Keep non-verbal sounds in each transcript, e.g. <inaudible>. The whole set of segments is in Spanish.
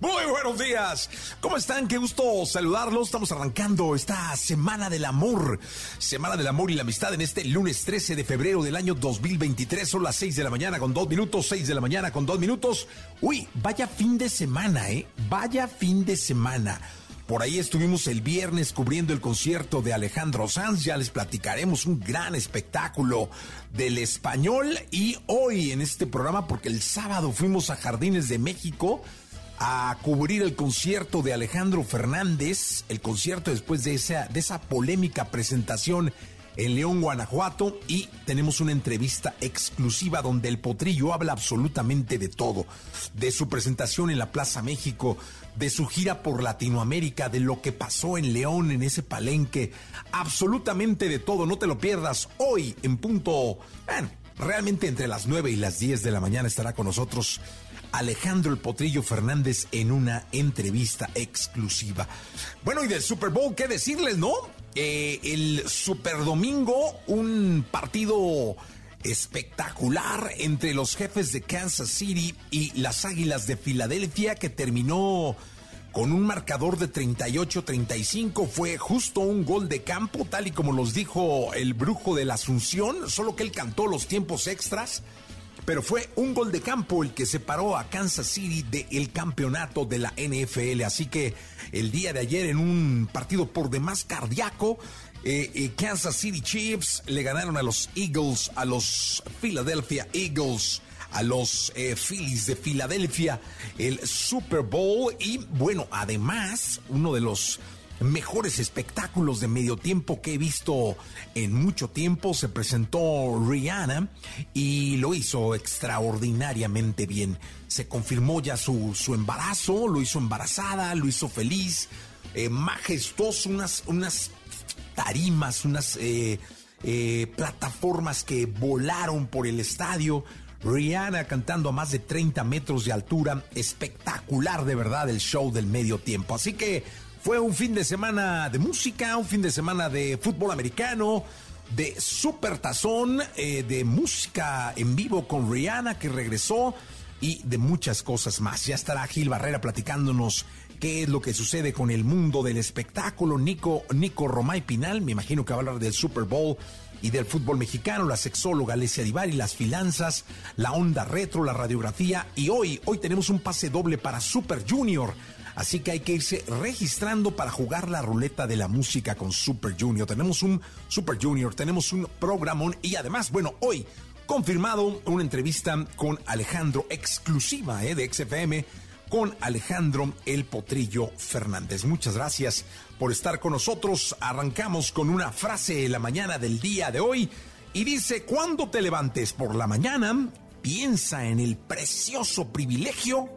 Muy buenos días. ¿Cómo están? Qué gusto saludarlos. Estamos arrancando esta Semana del Amor. Semana del Amor y la Amistad en este lunes 13 de febrero del año 2023. Son las 6 de la mañana con 2 minutos, 6 de la mañana con 2 minutos. Uy, vaya fin de semana, ¿eh? Vaya fin de semana. Por ahí estuvimos el viernes cubriendo el concierto de Alejandro Sanz, ya les platicaremos un gran espectáculo del español y hoy en este programa, porque el sábado fuimos a Jardines de México a cubrir el concierto de Alejandro Fernández, el concierto después de esa, de esa polémica presentación en León, Guanajuato, y tenemos una entrevista exclusiva donde el potrillo habla absolutamente de todo, de su presentación en la Plaza México, de su gira por Latinoamérica, de lo que pasó en León, en ese palenque, absolutamente de todo, no te lo pierdas, hoy en punto, bueno, realmente entre las 9 y las 10 de la mañana estará con nosotros Alejandro el Potrillo Fernández en una entrevista exclusiva. Bueno, y del Super Bowl, ¿qué decirles, no? Eh, el Super Domingo, un partido espectacular entre los jefes de Kansas City y las Águilas de Filadelfia que terminó con un marcador de 38-35. Fue justo un gol de campo, tal y como nos dijo el brujo de la Asunción, solo que él cantó los tiempos extras pero fue un gol de campo el que separó a Kansas City del campeonato de la NFL. Así que el día de ayer en un partido por demás cardíaco, eh, eh, Kansas City Chiefs le ganaron a los Eagles, a los Philadelphia Eagles a los eh, Phillies de Filadelfia el Super Bowl y bueno, además uno de los mejores espectáculos de medio tiempo que he visto en mucho tiempo. Se presentó Rihanna y lo hizo extraordinariamente bien. Se confirmó ya su, su embarazo, lo hizo embarazada, lo hizo feliz, eh, majestuoso, unas, unas tarimas, unas eh, eh, plataformas que volaron por el estadio. Rihanna cantando a más de 30 metros de altura, espectacular de verdad el show del medio tiempo. Así que fue un fin de semana de música, un fin de semana de fútbol americano, de super tazón, eh, de música en vivo con Rihanna que regresó y de muchas cosas más. Ya estará Gil Barrera platicándonos qué es lo que sucede con el mundo del espectáculo. Nico, Nico Romay Pinal, me imagino que va a hablar del Super Bowl y del fútbol mexicano, la sexóloga Alessia Divari, las finanzas, la onda retro, la radiografía y hoy, hoy tenemos un pase doble para Super Junior Así que hay que irse registrando para jugar la ruleta de la música con Super Junior. Tenemos un Super Junior, tenemos un programón y además, bueno, hoy confirmado una entrevista con Alejandro, exclusiva eh, de XFM, con Alejandro El Potrillo Fernández. Muchas gracias por estar con nosotros. Arrancamos con una frase de la mañana del día de hoy y dice, cuando te levantes por la mañana, piensa en el precioso privilegio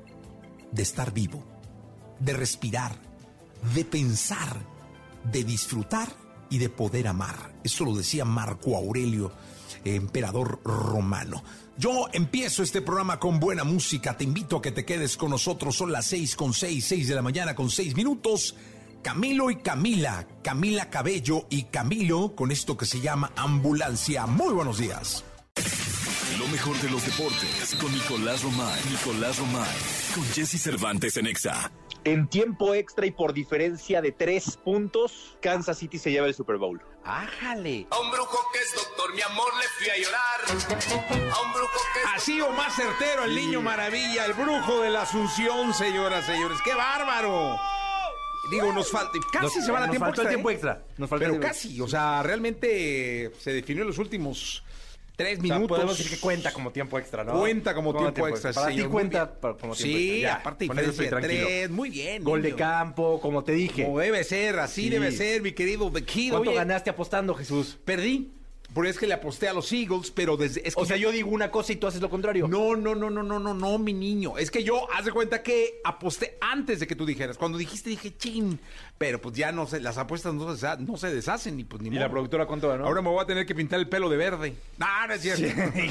de estar vivo de respirar, de pensar, de disfrutar y de poder amar. Eso lo decía Marco Aurelio, emperador romano. Yo empiezo este programa con buena música. Te invito a que te quedes con nosotros. Son las seis con seis, seis de la mañana con seis minutos. Camilo y Camila, Camila Cabello y Camilo con esto que se llama Ambulancia. Muy buenos días. Lo mejor de los deportes con Nicolás Romay. Nicolás Romay. Con Jesse Cervantes en Exa. En tiempo extra y por diferencia de tres puntos, Kansas City se lleva el Super Bowl. ¡Ájale! A un brujo que es doctor, mi amor, le fui a llorar. A un brujo que es Así o más certero, el niño maravilla, el brujo de la Asunción, señoras, señores. ¡Qué bárbaro! digo, nos falta, casi Nos- se van a tiempo faltó el extra. tiempo ¿eh? extra. Nos faltó Pero el tiempo casi, o sea, realmente se definió en los últimos tres O sea, minutos. podemos decir que cuenta como tiempo extra, ¿no? Cuenta como tiempo extra, Para ti cuenta como tiempo Sí, extra. Ya, aparte con eso estoy tranquilo. tres, muy bien. Gol de campo, como te dije. Como debe ser, así Sí. debe ser, mi querido Kid. ¿Cuánto Oye, ganaste apostando, Jesús? Perdí, porque es que le aposté a los Eagles, pero desde... Es que O sea, yo digo una cosa y tú haces lo contrario. No, no, no, no, no, no, no, mi niño. Es que yo, haz de cuenta que aposté antes de que tú dijeras. Cuando dijiste, dije, chin. Pero pues ya no sé, las apuestas no se, no se deshacen y pues ni ¿Y modo. la productora cuánto ganó? Ahora me voy a tener que pintar el pelo de verde. No, no es cierto.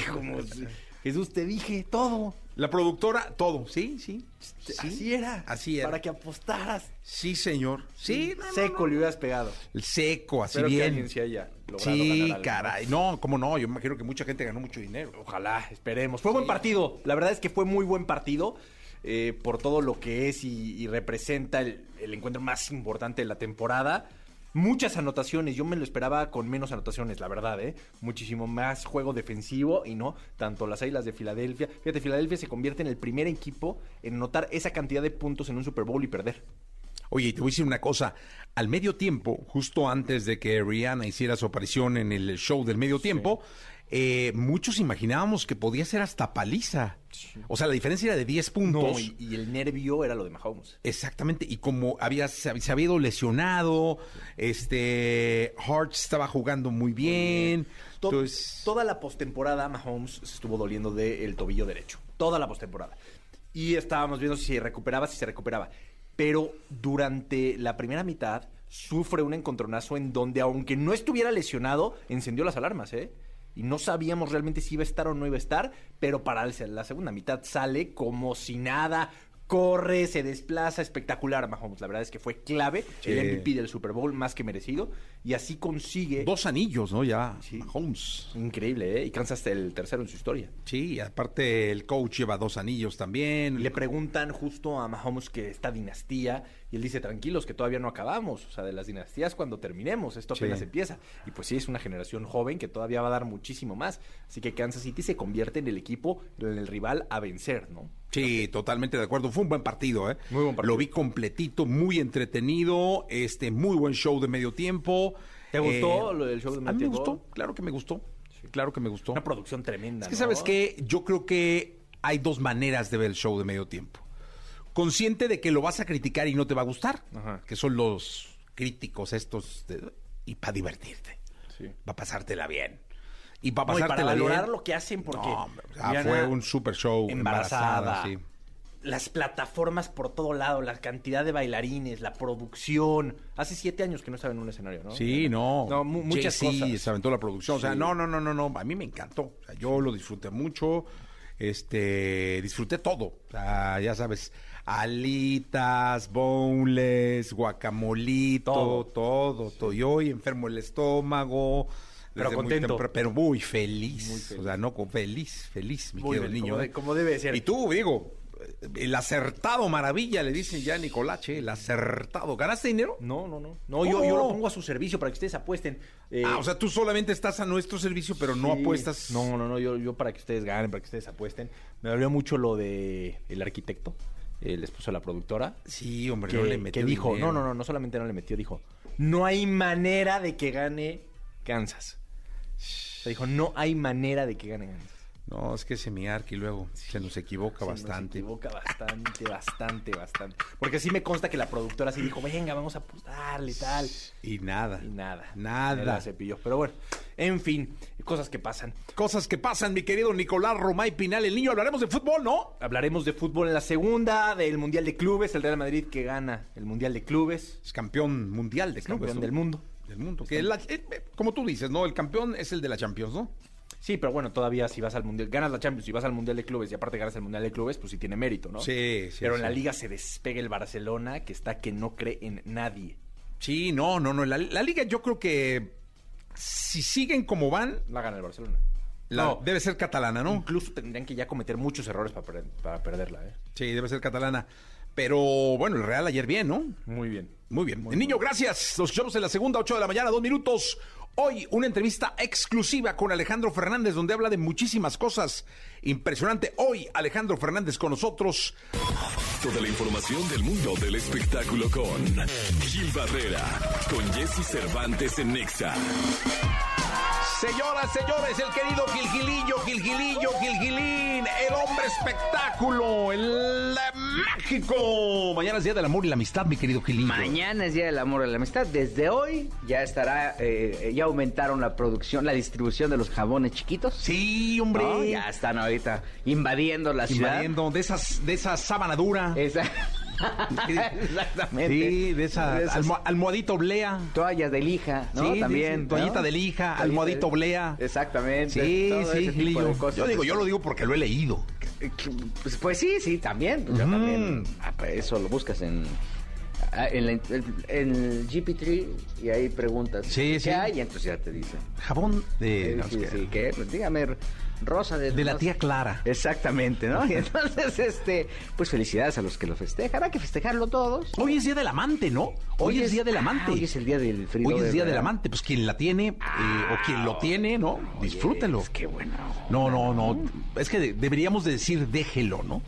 <laughs> Como si- Jesús, te dije todo. La productora, todo. Sí, sí. sí. Así era. Así era. Para que apostaras. Sí, señor. Sí, no, no, Seco le hubieras pegado. El seco, así que bien. alguien sí haya logrado Sí, ganar caray. No, cómo no. Yo me imagino que mucha gente ganó mucho dinero. Ojalá, esperemos. Fue buen partido. La verdad es que fue muy buen partido. eh, por todo lo que es y, y representa el, el encuentro más importante de la temporada. Muchas anotaciones. Yo me lo esperaba con menos anotaciones, la verdad, ¿eh? Muchísimo más juego defensivo y no tanto las Águilas de Filadelfia. Fíjate, Filadelfia se convierte en el primer equipo en anotar esa cantidad de puntos en un Super Bowl y perder. Oye, y te voy a decir una cosa. Al medio tiempo, justo antes de que Rihanna hiciera su aparición en el show del medio tiempo, eh, muchos imaginábamos que podía ser hasta paliza. O sea, la diferencia era de 10 puntos. No, y, y el nervio era lo de Mahomes. Exactamente, y como había, se, hab- se había ido lesionado, este Hart estaba jugando muy bien. To- Entonces, toda la postemporada Mahomes se estuvo doliendo del tobillo derecho. Toda la postemporada. Y estábamos viendo si se recuperaba, si se recuperaba. Pero durante la primera mitad sufre un encontronazo en donde, aunque no estuviera lesionado, encendió las alarmas, ¿eh? Y no sabíamos realmente si iba a estar o no iba a estar, pero para la segunda mitad sale como si nada, corre, se desplaza, espectacular Mahomes. La verdad es que fue clave, Sí. el MVP del Super Bowl, más que merecido, y así consigue... dos anillos, ¿no? Ya, Sí. Mahomes. Increíble, ¿eh? Y Kansas el tercero en su historia. Sí, y aparte el coach lleva dos anillos también. Le preguntan justo a Mahomes que esta dinastía, y él dice, tranquilos, que todavía no acabamos. O sea, de las dinastías cuando terminemos, esto Sí. apenas empieza. Y pues sí, es una generación joven que todavía va a dar muchísimo más. Así que Kansas City se convierte en el equipo, en el rival a vencer, ¿no? Sí, totalmente de acuerdo. Fue un buen partido, ¿eh? Muy buen partido. Lo vi completito, muy entretenido, este, muy buen show de medio tiempo. ¿Te gustó lo del show de A medio mí me tiempo? gustó, claro que me gustó. Claro que me gustó. Una producción tremenda, Es que ¿no? sabes que yo creo que hay dos maneras de ver el show de medio tiempo. Consciente de que lo vas a criticar y no te va a gustar, Ajá. que son los críticos estos, de- y para divertirte, Sí. para pasártela bien. Y para No, y pasártela para valorar bien. lo que hacen porque No, hombre, o sea, Rihanna fue un super show, embarazada, embarazada, sí. las plataformas por todo lado, la cantidad de bailarines, la producción. Hace siete años que no estaba en un escenario, ¿no? Sí, no. No, mu- muchas Jay-Z cosas. se aventó la producción. O sea, Sí. no, no, no, no, no. A mí me encantó. O sea, yo lo disfruté mucho. Este, disfruté todo. O sea, ya sabes, alitas, boneless, guacamolito, Todo. todo, todo. Yo hoy enfermo el estómago. Pero muy contento. tempra- pero muy feliz. Muy feliz. O sea, no, feliz, feliz, mi Muy querido bien, niño. como ¿eh? de- como debe de ser. Y tú, digo, el acertado maravilla, le dicen ya a Nicolache, el acertado. ¿Ganaste dinero? No, no, no. No, yo, yo lo pongo a su servicio para que ustedes apuesten. Eh, ah, o sea, tú solamente estás a nuestro servicio, pero no apuestas. No, no, no. Yo, yo para que ustedes ganen, para que ustedes apuesten. Me dolió mucho lo de el arquitecto, el esposo de la productora. Sí, hombre, Que, no le metió que dijo, dinero. no, no, no, no solamente no le metió, dijo, no hay manera de que gane Kansas. O sea, dijo, no hay manera de que gane Kansas. No, es que ese mi Arqui luego se nos equivoca Se bastante. equivoca bastante, bastante, bastante. Porque sí me consta que la productora sí dijo, venga, vamos a apostarle y tal. Y nada. Y nada. Nada. La cepilló. Pero bueno, en fin, cosas que pasan. Cosas que pasan, mi querido Nicolás Romay Pinal, el niño. Hablaremos de fútbol, ¿no? Hablaremos de fútbol en la segunda, del Mundial de Clubes, el Real Madrid que gana el Mundial de Clubes, Es campeón mundial de es clubes. campeón ¿no? del mundo. Del mundo. Que la- eh, eh, como tú dices, ¿no? El campeón es el de la Champions, ¿no? Sí, pero bueno, todavía si vas al Mundial, ganas la Champions y vas al Mundial de Clubes y aparte ganas el Mundial de Clubes, pues sí tiene mérito, ¿no? Sí, sí. Pero en sí. la liga se despega el Barcelona, que está que no cree en nadie. Sí, no, no, no. La, la liga yo creo que si siguen como van, La gana el Barcelona. la- No. debe ser catalana, ¿no? Incluso tendrían que ya cometer muchos errores para, per- para perderla, ¿eh? Sí, debe ser catalana. Pero bueno, el Real ayer bien, ¿no? Muy bien. Muy bien. Niño, gracias. Nos escuchamos en la segunda, 8 de la mañana, dos minutos. Hoy una entrevista exclusiva con Alejandro Fernández donde habla de muchísimas cosas. Impresionante. Hoy Alejandro Fernández con nosotros. Toda la información del mundo del espectáculo con Gil Barrera, con Jesse Cervantes en Nexa. Señoras, señores, el querido Gilgilillo, Gilgilillo, Gilgilín, el hombre espectáculo, el mágico. Mañana es Día del Amor y la Amistad, mi querido Gilillo. Mañana es Día del Amor y la Amistad. Desde hoy ya estará, eh, ya aumentaron la producción, la distribución de los jabones chiquitos. Sí, hombre. ¿no? Ya están ahorita invadiendo la ciudad. Invadiendo de esas, de esa sábana dura. Esa- <laughs> Exactamente. Sí, de esa De esas almo- almohadita oblea. toallas de lija, ¿no? Sí, También. sí, toallita ¿no? de lija, Toallita de- oblea. Exactamente. Sí, todo sí, Gilillo. Yo digo, yo lo digo porque lo he leído. Pues, pues sí, sí, también. pues yo también. Ah, pues eso lo buscas en, ah, en, la- en- en el GP3 y ahí preguntas Sí, qué sí. hay y entonces ya te dicen. Jabón de... Sí, no, sí, ¿qué? Pues dígame, Rosa de... De la tía. Clara. Exactamente, ¿no? Y entonces, este, pues felicidades a los que lo festejan. Hay que festejarlo todos. Hoy es Día del Amante, ¿no? Hoy, es, Día del ah, Amante. hoy es el día del frío. Hoy es de Día del. Amante. Pues quien la tiene eh, o quien lo tiene, ¿no? Oye, Disfrútelo. es que bueno. No, no, no. Es que de- deberíamos de decir déjelo, ¿no?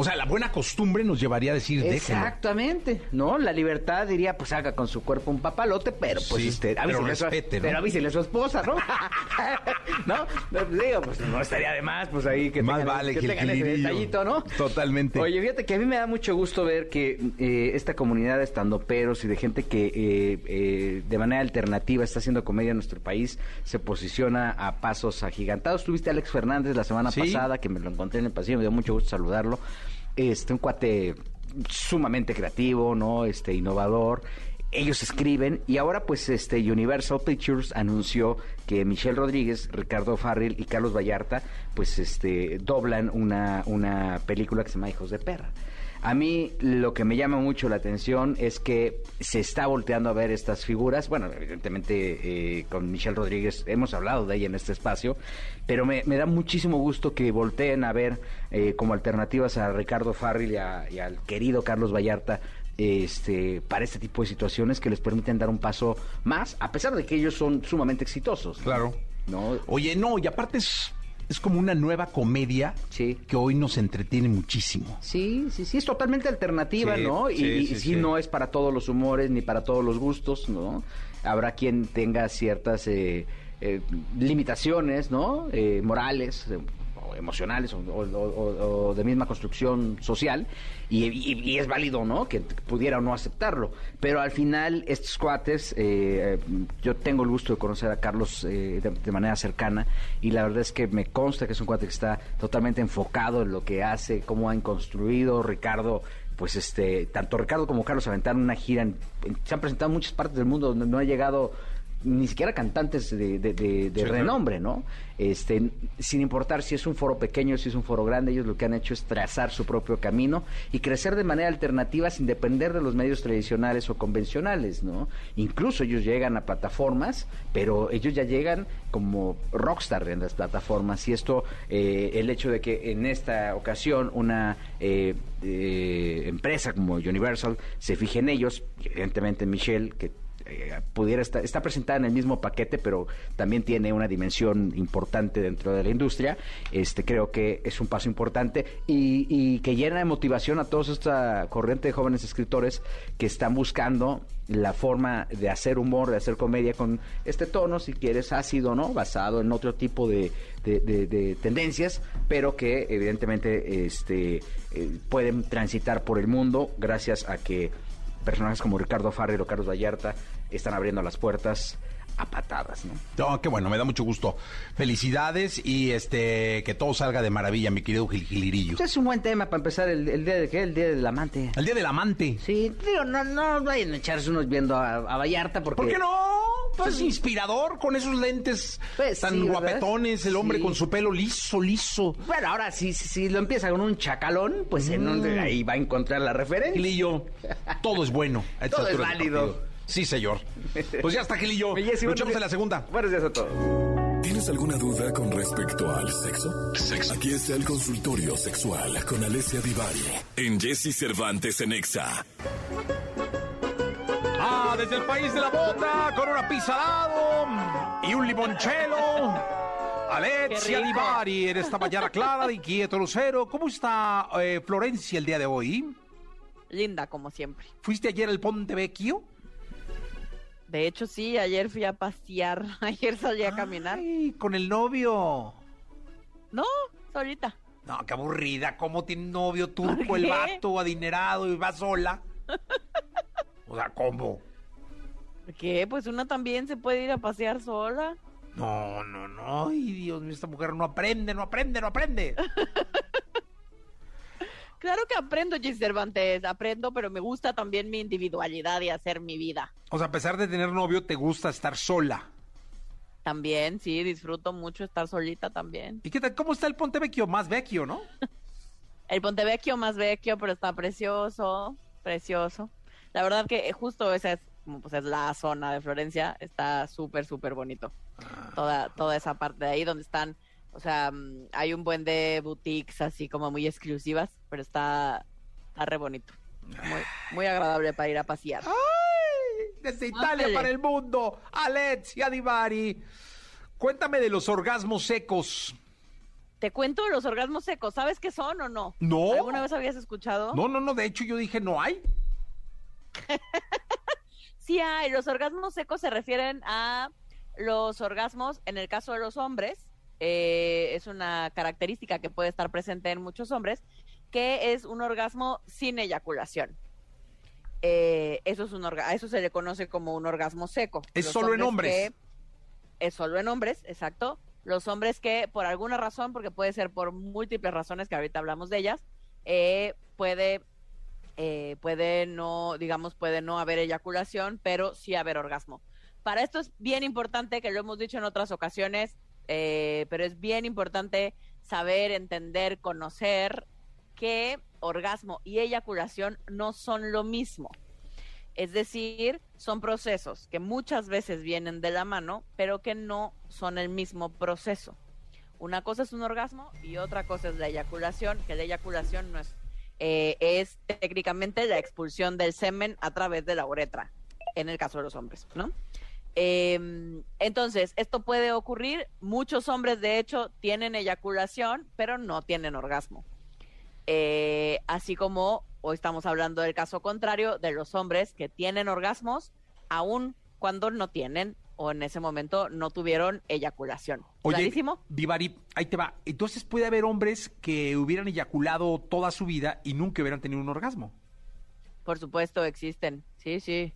O sea, la buena costumbre nos llevaría a decir. Exactamente, ¿no? La libertad diría, pues haga con su cuerpo un papalote, pero pues Sí, este, pero a respete, ¿no? pero avísele a su esposa, ¿no? <laughs> ¿No? No, pues, digo, pues no estaría de más, pues ahí que Más tengan, vale que que el tengan ese detallito, ¿no? Totalmente. Oye, fíjate que a mí me da mucho gusto ver que eh, esta comunidad de estandoperos y de gente que eh, eh, de manera alternativa está haciendo comedia en nuestro país se posiciona a pasos agigantados. Tuviste a Alex Fernández la semana Sí. pasada, que me lo encontré en el pasillo, me dio mucho gusto saludarlo. Este, un cuate sumamente creativo, ¿no? Este, innovador. Ellos escriben y ahora pues este Universal Pictures anunció que Michelle Rodríguez, Ricardo Farrell y Carlos Vallarta pues este doblan una, una película que se llama Hijos de Perra. A mí lo que me llama mucho la atención es que se está volteando a ver estas figuras. Bueno, evidentemente eh, con Michelle Rodríguez hemos hablado de ella en este espacio, pero me, me da muchísimo gusto que volteen a ver eh, como alternativas a Ricardo Farrell y, a- y al querido Carlos Vallarta este, para este tipo de situaciones que les permiten dar un paso más, a pesar de que ellos son sumamente exitosos. Claro. ¿no? Oye, no, y aparte es, es como una nueva comedia Sí. que hoy nos entretiene muchísimo. Sí, sí, sí, es totalmente alternativa, Sí, ¿no? Y, sí, y sí, sí, sí. no es para todos los humores ni para todos los gustos, ¿no? Habrá quien tenga ciertas eh, eh, limitaciones, ¿no? Eh, morales. Emocionales o, o- o- de misma construcción social y, es válido, ¿no? Que pudiera o no aceptarlo. Pero al final estos cuates, eh, eh, yo tengo el gusto de conocer a Carlos eh, de, manera cercana y la verdad es que me consta que es un cuate que está totalmente enfocado en lo que hace, cómo han construido Ricardo pues este, tanto Ricardo como Carlos aventaron una gira, en- se han presentado en muchas partes del mundo donde no ha llegado ni siquiera cantantes de, de- de- de Sí, renombre, ¿no? Este, sin importar si es un foro pequeño, si es un foro grande, ellos lo que han hecho es trazar su propio camino y crecer de manera alternativa sin depender de los medios tradicionales o convencionales, ¿no? Incluso ellos llegan a plataformas, pero ellos ya llegan como rockstar en las plataformas y esto, eh, el hecho de que en esta ocasión una eh, eh, empresa como Universal se fije en ellos, evidentemente en Michelle, que eh, pudiera estar, está presentada en el mismo paquete, pero también tiene una dimensión importante dentro de la industria. Este creo que es un paso importante y, que llena de motivación a toda esta corriente de jóvenes escritores que están buscando la forma de hacer humor, de hacer comedia con este tono, si quieres, ácido, ¿no? Basado en otro tipo de, de- de- de tendencias, pero que evidentemente este, eh, pueden transitar por el mundo gracias a que personajes como Ricardo Farrell o Carlos Vallarta están abriendo las puertas a patadas, ¿no? No, qué bueno, me da mucho gusto. Felicidades y este que todo salga de maravilla, mi querido Gil Gilirillo. Pues es un buen tema para empezar el, el día de qué, el día del amante. El día del amante. Sí, digo, no, no vayan a echarse unos viendo a, a Vallarta porque... ¿Por qué no? Pues inspirador con esos lentes Pues tan sí, guapetones, el hombre Sí. con su pelo liso, liso. Bueno, ahora si, si, lo empieza con un chacalón, pues en donde ahí va a encontrar la referencia. Gilillo, todo es bueno. Todo es válido. Sí, señor. Pues ya está, Gilillo. <laughs> Luchamos en la segunda. Buenos días a todos. ¿Tienes alguna duda con respecto al sexo? Aquí está el consultorio sexual con Alessia Divari en Jesse Cervantes en Exa. Ah, desde el país de la bota, con una pizza al lado y un limonchelo. <laughs> Alexia. Divari en esta mañana clara de Quieto Lucero. ¿Cómo está eh, Florencia el día de hoy? Linda, como siempre. ¿Fuiste ayer al Ponte Vecchio? De hecho, sí, ayer fui a pasear. <laughs> Ayer salí a caminar. Ay, con el novio. No, solita. No, qué aburrida. ¿Cómo tiene un novio turco ¿Por el vato adinerado y va sola? <laughs> O sea, ¿cómo? ¿Por qué? Pues una también se puede ir a pasear sola. No, no, no. Ay, Dios mío, esta mujer no aprende, no aprende, no aprende. <laughs> Claro que aprendo, Gis Cervantes, aprendo, pero me gusta también mi individualidad y hacer mi vida. O sea, a pesar de tener novio, te gusta estar sola. También, sí, disfruto mucho estar solita también. ¿Y qué tal? ¿Cómo está el Ponte Vecchio? Más Vecchio, ¿no? <laughs> El Pontevecchio más vecchio, pero está precioso, precioso. La verdad que eh, justo esa es, pues es la zona de Florencia, está súper, súper bonito. Toda, toda esa parte de ahí donde están, o sea, mm, hay un buen de boutiques así como muy exclusivas, pero está, está re bonito. Muy, muy agradable para ir a pasear. ¡Ay! Desde Italia Ándale. para el mundo, Alexia Divari. Cuéntame de los orgasmos secos. Te cuento los orgasmos secos, ¿sabes qué son o no? No. ¿Alguna vez habías escuchado? No, no, no, de hecho yo dije, no hay. <laughs> Sí hay, los orgasmos secos se refieren a los orgasmos, en el caso de los hombres, eh, es una característica que puede estar presente en muchos hombres, que es un orgasmo sin eyaculación. Eh, eso es un orga- eso se le conoce como un orgasmo seco. Es Los solo en hombres. que- es solo en hombres, exacto. Los hombres que por alguna razón, porque puede ser por múltiples razones que ahorita hablamos de ellas, eh, puede eh, puede no, digamos, puede no haber eyaculación, pero sí haber orgasmo. Para esto es bien importante, que lo hemos dicho en otras ocasiones, eh, pero es bien importante saber, entender, conocer que orgasmo y eyaculación no son lo mismo. Es decir, son procesos que muchas veces vienen de la mano, pero que no son el mismo proceso. Una cosa es un orgasmo y otra cosa es la eyaculación, que la eyaculación no es, eh, es técnicamente la expulsión del semen a través de la uretra, en el caso de los hombres, ¿no? Eh, entonces, esto puede ocurrir. Muchos hombres, de hecho, tienen eyaculación, pero no tienen orgasmo. Eh, así como hoy estamos hablando del caso contrario de los hombres que tienen orgasmos, aun cuando no tienen o en ese momento no tuvieron eyaculación. Oye, ¿Clarísimo? Divari, ahí te va. Entonces puede haber hombres que hubieran eyaculado toda su vida y nunca hubieran tenido un orgasmo. Por supuesto, existen. Sí, sí.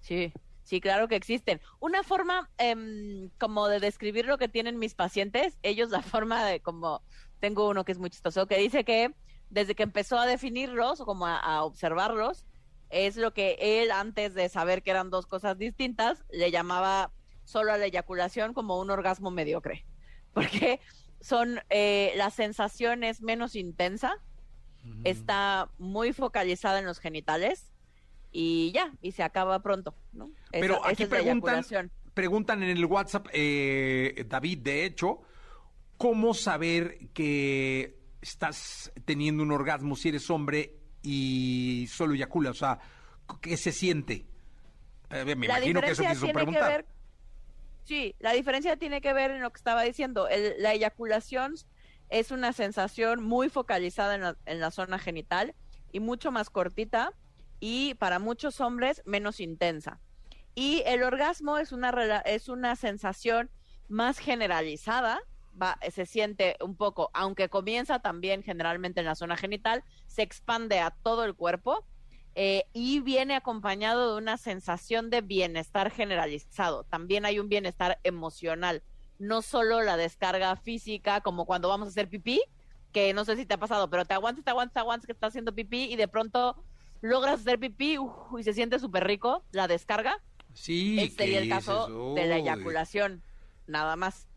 Sí. Sí, claro que existen. Una forma em, como de describir lo que tienen mis pacientes, ellos la <laughs> forma de como, tengo uno que es muy chistoso, que dice que desde que empezó a definirlos o como a, a observarlos, es lo que él antes de saber que eran dos cosas distintas, le llamaba solo a la eyaculación como un orgasmo mediocre. <laughs> Porque son, eh, la sensación es menos intensa, está muy focalizada en los genitales y ya, y se acaba pronto, ¿no? Esa- Pero aquí preguntan, preguntan en el WhatsApp, eh, David, de hecho, ¿cómo saber que estás teniendo un orgasmo si eres hombre y solo eyacula? O sea, ¿qué se siente? Eh, me la imagino que eso quiso preguntar. ver sí la diferencia tiene que ver en lo que estaba diciendo El- la eyaculación es una sensación muy focalizada en la, en la zona genital y mucho más cortita y para muchos hombres menos intensa y el orgasmo es una es una sensación más generalizada se siente un poco aunque comienza también generalmente en la zona genital se expande a todo el cuerpo eh, y viene acompañado de una sensación de bienestar generalizado. También hay un bienestar emocional, no solo la descarga física, como cuando vamos a hacer pipí, que no sé si te ha pasado, pero te aguantas, te aguantas, te aguantas que estás haciendo pipí y de pronto logras hacer pipí uf, y se siente súper rico la descarga. Sí, Este sería el ¿qué caso de la eyaculación, nada más.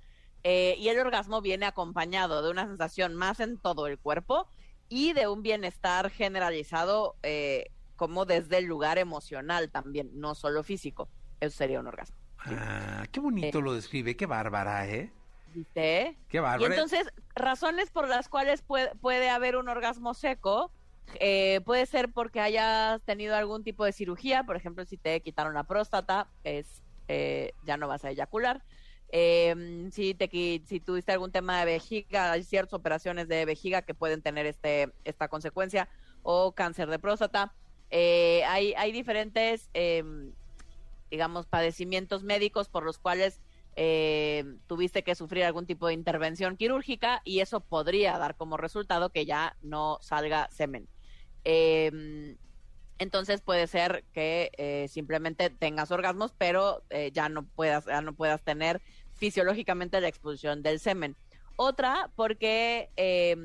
Eh, y el orgasmo viene acompañado de una sensación más en todo el cuerpo y de un bienestar generalizado eh, como desde el lugar emocional también, no solo físico. Eso sería un orgasmo. Ah, qué bonito Eh. lo describe, qué bárbara, ¿eh? ¿Viste? Qué Y bárbaro. entonces, razones por las cuales puede, puede haber un orgasmo seco, eh, puede ser porque hayas tenido algún tipo de cirugía, por ejemplo, si te quitaron la próstata, es eh, ya no vas a eyacular. Eh, si, te, si tuviste algún tema de vejiga, hay ciertas operaciones de vejiga que pueden tener este, esta consecuencia, o cáncer de próstata. Eh, hay, hay diferentes, em, digamos, padecimientos médicos por los cuales tuviste que sufrir algún tipo de intervención quirúrgica y eso podría dar como resultado que ya no salga semen. Eh, entonces puede ser que eh, simplemente tengas orgasmos, pero eh, ya no puedas, ya no puedas tener fisiológicamente la expulsión del semen. Otra, porque eh,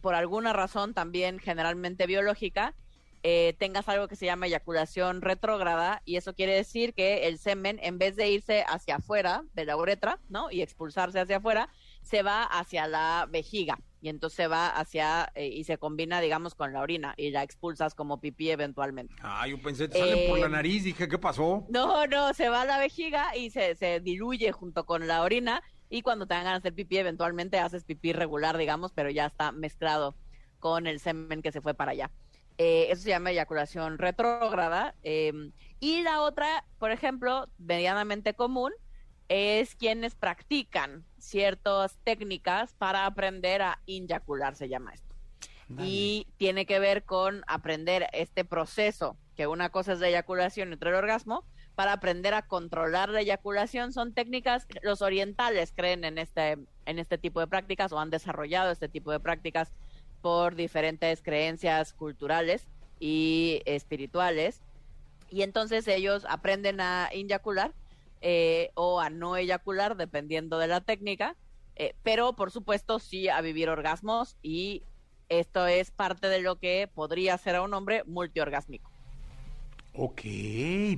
por alguna razón también generalmente biológica, eh, tengas algo que se llama eyaculación retrógrada y eso quiere decir que el semen en vez de irse hacia afuera de la uretra, ¿no? Y expulsarse hacia afuera, se va hacia la vejiga y entonces se va hacia eh, y se combina, digamos, con la orina y la expulsas como pipí eventualmente. Ah, yo pensé, te salen por Eh, la nariz, dije, ¿qué pasó? No, no, se va a la vejiga y se, se diluye junto con la orina y cuando te dan ganas de hacer pipí, eventualmente haces pipí regular, digamos, pero ya está mezclado con el semen que se fue para allá. Eh, eso se llama eyaculación retrógrada. eh, y la otra, por ejemplo, medianamente común, es quienes practican ciertas técnicas para aprender a inyacular, se llama esto. Y tiene que ver con aprender este proceso, que una cosa es la eyaculación y otra el orgasmo, para aprender a controlar la eyaculación. Son técnicas, los orientales creen en este, en este tipo de prácticas o han desarrollado este tipo de prácticas por diferentes creencias culturales y espirituales. Y entonces ellos aprenden a inyacular eh, o a no eyacular, dependiendo de la técnica, eh, pero por supuesto sí a vivir orgasmos y esto es parte de lo que podría hacer a un hombre multiorgásmico. Ok,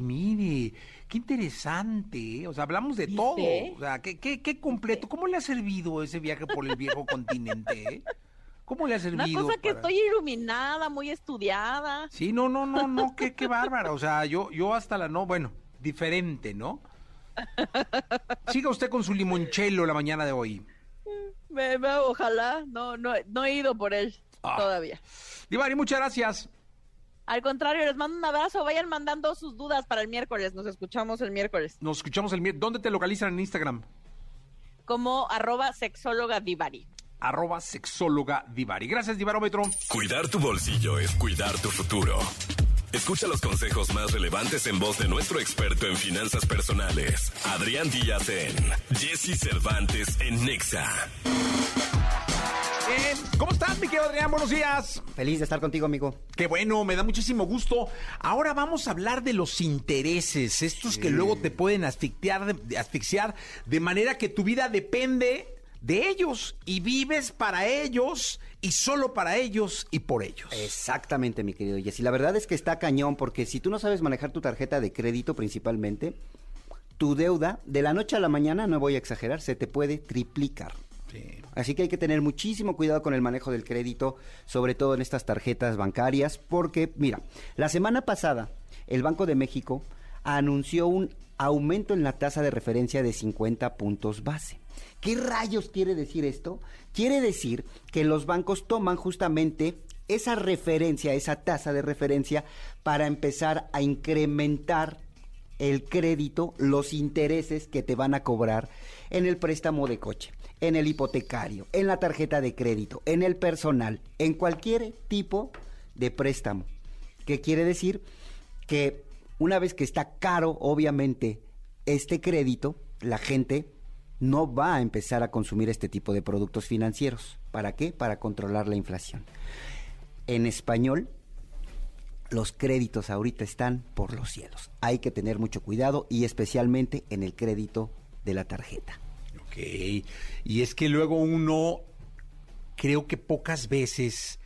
mire, qué interesante. O sea, hablamos de todo. O sea, qué, qué, qué completo. ¿Cómo le ha servido ese viaje por el viejo <laughs> continente? eh? ¿Cómo le ha Una servido? cosa que para- estoy iluminada, muy estudiada. Sí, no, no, no, no, qué, qué bárbara. O sea, yo, yo hasta la no, bueno, diferente, ¿no? <laughs> Siga usted con su limonchelo la mañana de hoy. Me- me- ojalá, no, no, no he ido por él Ah. todavía. Divari, muchas gracias. Al contrario, les mando un abrazo, vayan mandando sus dudas para el miércoles, nos escuchamos el miércoles, Nos escuchamos el miércoles. ¿Dónde te localizan en Instagram? como arroba sexóloga divari. Arroba sexóloga Divari. Gracias, Divarómetro. Cuidar tu bolsillo es cuidar tu futuro. Escucha los consejos más relevantes en voz de nuestro experto en finanzas personales, Adrián Díaz en Jesse Cervantes en Nexa. Eh, ¿Cómo estás, mi querido Adrián? Buenos días. Feliz de estar contigo, amigo. Qué bueno, me da muchísimo gusto. Ahora vamos a hablar de los intereses, estos que luego te pueden asfixiar asfixiar de manera que tu vida depende de ellos y vives para ellos y solo para ellos y por ellos. Exactamente, mi querido Jessy. La verdad es que está cañón porque si tú no sabes manejar tu tarjeta de crédito principalmente, tu deuda de la noche a la mañana, no voy a exagerar, se te puede triplicar. Así que hay que tener muchísimo cuidado con el manejo del crédito, sobre todo en estas tarjetas bancarias, porque, mira, la semana pasada el Banco de México anunció un aumento en la tasa de referencia de 50 puntos base. ¿Qué rayos quiere decir esto? Quiere decir que los bancos toman justamente esa referencia, esa tasa de referencia, para empezar a incrementar el crédito, los intereses que te van a cobrar en el préstamo de coche, en el hipotecario, en la tarjeta de crédito, en el personal, en cualquier tipo de préstamo. ¿Qué quiere decir? Que una vez que está caro, obviamente, este crédito, la gente no va a empezar a consumir este tipo de productos financieros. ¿Para qué? Para controlar la inflación. En español, los créditos ahorita están por los cielos. Hay que tener mucho cuidado y especialmente en el crédito de la tarjeta. Ok, y es que luego uno creo que pocas veces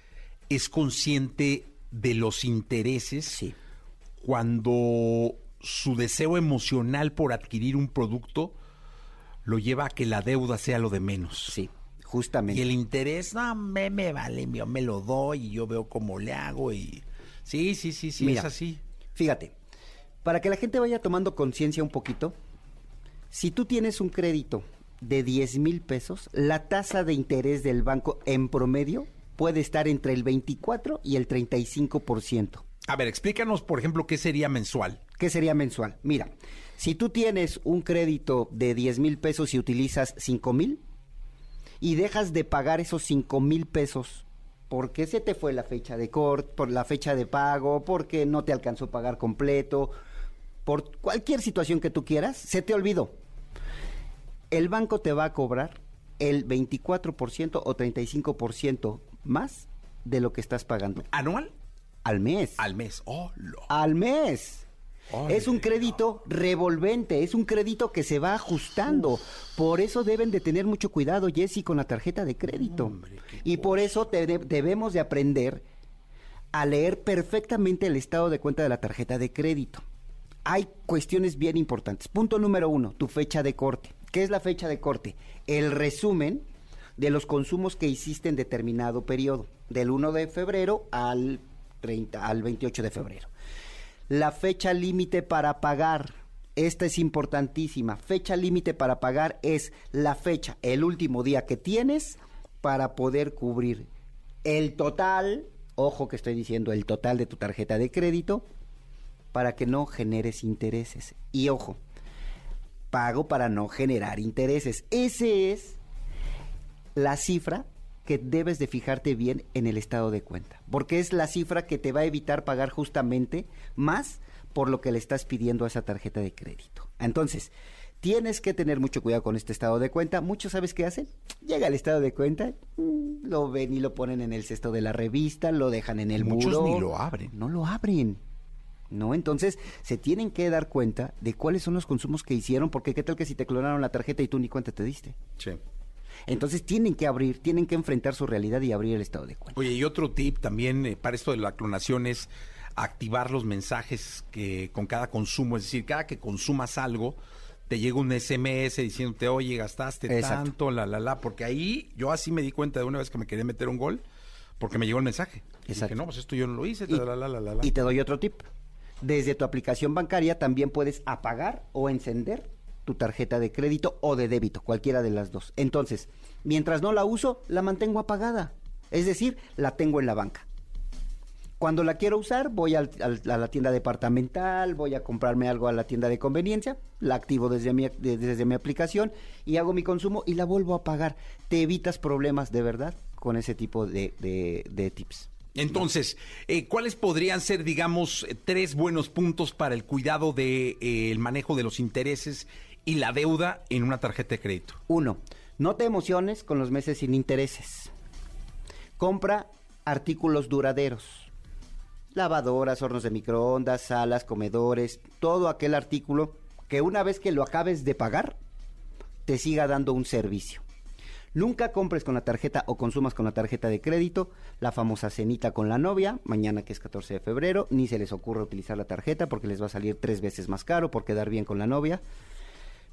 es consciente de los intereses Sí. cuando su deseo emocional por adquirir un producto lo lleva a que la deuda sea lo de menos. Sí, justamente. Y el interés, no, me, me vale, yo me lo doy y yo veo cómo le hago y... Sí, sí, sí, sí, Mira. es así. Fíjate, para que la gente vaya tomando conciencia un poquito, si tú tienes un crédito de 10 mil pesos, la tasa de interés del banco en promedio puede estar entre el 24 y el 35%. A ver, explícanos, por ejemplo, qué sería mensual. ¿Qué sería mensual? Mira, si tú tienes un crédito de 10 mil pesos y utilizas 5 mil y dejas de pagar esos 5 mil pesos porque se te fue la fecha de corte, por la fecha de pago, porque no te alcanzó a pagar completo, por cualquier situación que tú quieras, se te olvidó. El banco te va a cobrar el 24% o 35% más de lo que estás pagando. ¿Anual? Al mes. Al mes. Oh, lo- Al mes. Es un crédito revolvente, es un crédito que se va ajustando. Por eso deben de tener mucho cuidado, Jesse, con la tarjeta de crédito. y por eso te- debemos de aprender a leer perfectamente el estado de cuenta de la tarjeta de crédito. Hay cuestiones bien importantes. Punto número uno, tu fecha de corte. ¿Qué es la fecha de corte? El resumen de los consumos que hiciste en determinado periodo, del 1 de febrero al 30, al 28 de febrero. La fecha límite para pagar. Esta es importantísima. Fecha límite para pagar es la fecha, el último día que tienes para poder cubrir el total, ojo que estoy diciendo, el total de tu tarjeta de crédito para que no generes intereses. Y ojo, pago para no generar intereses. Ese es la cifra que debes de fijarte bien en el estado de cuenta, porque es la cifra que te va a evitar pagar justamente más por lo que le estás pidiendo a esa tarjeta de crédito. Entonces, tienes que tener mucho cuidado con este estado de cuenta. Muchos, ¿sabes qué hacen? Llega el estado de cuenta, mm, lo ven y lo ponen en el cesto de la revista, lo dejan en el Muchos muro. ni lo abren. No lo abren. ¿no? Entonces, se tienen que dar cuenta de cuáles son los consumos que hicieron, porque qué tal que si te clonaron la tarjeta y tú ni cuenta te diste. Sí. Entonces, tienen que abrir, tienen que enfrentar su realidad y abrir el estado de cuenta. Oye, y otro tip también eh, para esto de la clonación es activar los mensajes que con cada consumo, es decir, cada que consumas algo, te llega un SMS diciéndote, oye, gastaste Exacto. tanto, la, la, la, porque ahí yo así me di cuenta de una vez que me quería meter un gol, porque me llegó el mensaje. Y Exacto. Dije, no, pues esto yo no lo hice, Y, la, la, la, la, la". y te doy otro tip. Desde tu aplicación bancaria también puedes apagar o encender tu tarjeta de crédito o de débito, cualquiera de las dos. Entonces, mientras no la uso, la mantengo apagada. Es decir, la tengo en la banca. Cuando la quiero usar, voy al- a la tienda departamental, voy a comprarme algo a la tienda de conveniencia, la activo desde mi, de- desde mi aplicación y hago mi consumo y la vuelvo a pagar. Te evitas problemas de verdad con ese tipo de, de- de tips. Entonces, eh, ¿cuáles podrían ser, digamos, eh, tres buenos puntos para el cuidado del de, eh, el manejo de los intereses y la deuda en una tarjeta de crédito? Uno, no te emociones con los meses sin intereses. Compra artículos duraderos. Lavadoras, hornos de microondas, salas, comedores, todo aquel artículo que una vez que lo acabes de pagar, te siga dando un servicio. Nunca compres con la tarjeta o consumas con la tarjeta de crédito la famosa cenita con la novia, mañana que es 14 de febrero, ni se les ocurre utilizar la tarjeta porque les va a salir tres veces más caro por quedar bien con la novia.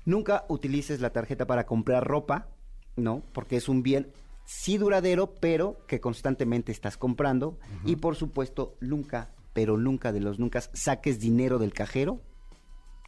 Nunca utilices la tarjeta para comprar ropa, ¿no? Porque es un bien sí duradero, pero que constantemente estás comprando. Y por supuesto, nunca, pero nunca de los nunca, saques dinero del cajero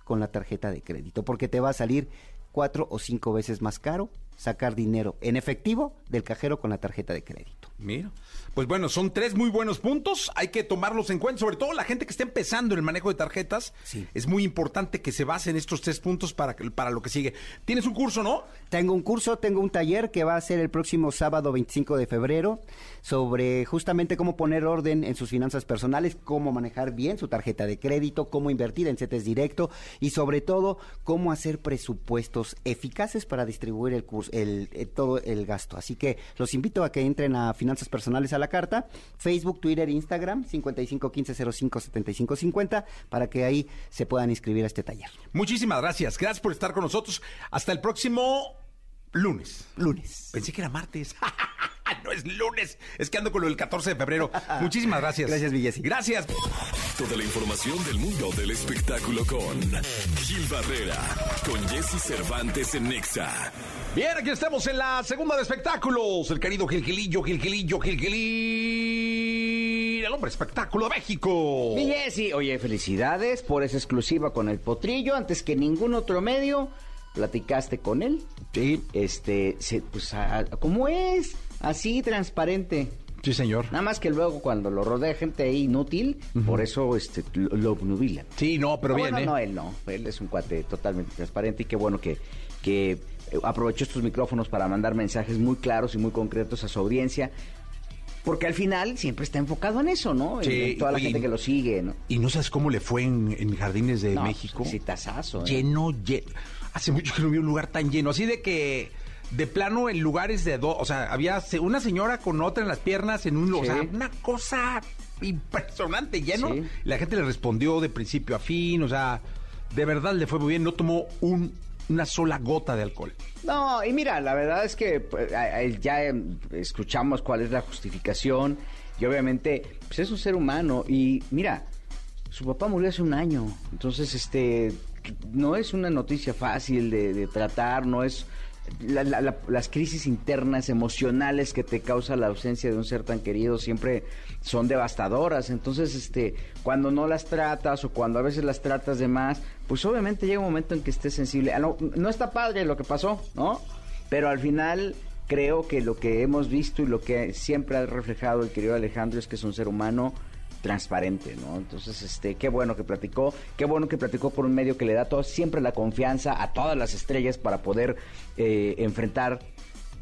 con la tarjeta de crédito, porque te va a salir cuatro o cinco veces más caro sacar dinero en efectivo del cajero con la tarjeta de crédito. Mira, pues bueno, son tres muy buenos puntos, hay que tomarlos en cuenta, sobre todo la gente que está empezando en el manejo de tarjetas, Sí. es muy importante que se base en estos tres puntos para, para lo que sigue. Tienes un curso, ¿no? Tengo un curso, tengo un taller que va a ser el próximo sábado 25 de febrero sobre justamente cómo poner orden en sus finanzas personales, cómo manejar bien su tarjeta de crédito, cómo invertir en CETES directo y sobre todo cómo hacer presupuestos eficaces para distribuir el curso, el, eh, todo el gasto. Así que los invito a que entren a Finanzas Personales a la carta, Facebook, Twitter, Instagram, 5515057550 para que ahí se puedan inscribir a este taller. Muchísimas gracias, gracias por estar con nosotros. Hasta el próximo lunes. Lunes. Pensé que era martes. <laughs> no es lunes, es que ando con lo del 14 de febrero. <laughs> Muchísimas gracias. Gracias, Villesi. Gracias. Toda la información del mundo del espectáculo con Gil Barrera, con Jesse Cervantes en Nexa. Bien, aquí estamos en la segunda de espectáculos. El querido Gilgilillo, Gilgilillo, Gilgilillo. El hombre espectáculo de México. Mi Jessy, oye, felicidades por esa exclusiva con el potrillo. Antes que ningún otro medio, platicaste con él. Sí, Este, se- pues, a- ¿cómo es? Así, transparente. sí, señor. Nada más que luego cuando lo rodea gente inútil, por eso este, lo, lo obnubilan. Sí, no, pero Ah, bien, bueno, ¿eh? no, él no. Él es un cuate totalmente transparente y qué bueno que, que eh, aprovechó estos micrófonos para mandar mensajes muy claros y muy concretos a su audiencia. Porque al final siempre está enfocado en eso, ¿no? Sí, en toda la gente que lo sigue, ¿no? Y no sabes cómo le fue en, en Jardines de No, México. pues, exitazazo, ¿eh? Lleno, lleno. Hace mucho que no vi un lugar tan lleno. Así de que, de plano, en lugares de dos. O sea, había una señora con otra en las piernas en un. O Sí. sea, una cosa impresionante, lleno. Sí. La gente le respondió de principio a fin. O sea, de verdad le fue muy bien. No tomó un, una sola gota de alcohol. No, y mira, la verdad es que pues, ya em, escuchamos cuál es la justificación y obviamente pues es un ser humano y mira, su papá murió hace un año, entonces este no es una noticia fácil de, de tratar, no es la- la- las crisis internas emocionales que te causa la ausencia de un ser tan querido siempre son devastadoras. Entonces, este, cuando no las tratas o cuando a veces las tratas de más, pues obviamente llega un momento en que estés sensible. No, no está padre lo que pasó, ¿no? Pero al final creo que lo que hemos visto y lo que siempre ha reflejado el querido Alejandro es que es un ser humano transparente, ¿no? Entonces, este, qué bueno que platicó, qué bueno que platicó por un medio que le da todo, siempre la confianza a todas las estrellas para poder eh, enfrentar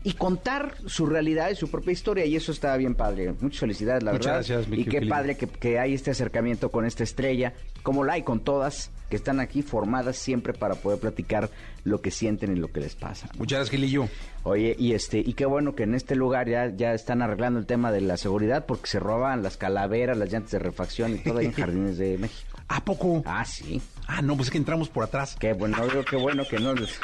y contar su realidad y su propia historia y eso está bien padre. Muchas felicidades, la Muchas verdad. gracias, y qué padre que, que hay este acercamiento con esta estrella, como la hay con todas, que están aquí formadas siempre para poder platicar lo que sienten y lo que les pasa. Muchas gracias, Gilillo. Oye, y este, y qué bueno que en este lugar ya, ya están arreglando el tema de la seguridad porque se roban las calaveras, las llantas de refacción y todo ahí en <laughs> Jardines de México. ¿A poco? Ah, sí. Ah, no, pues es que entramos por atrás. Qué bueno, qué bueno que no les...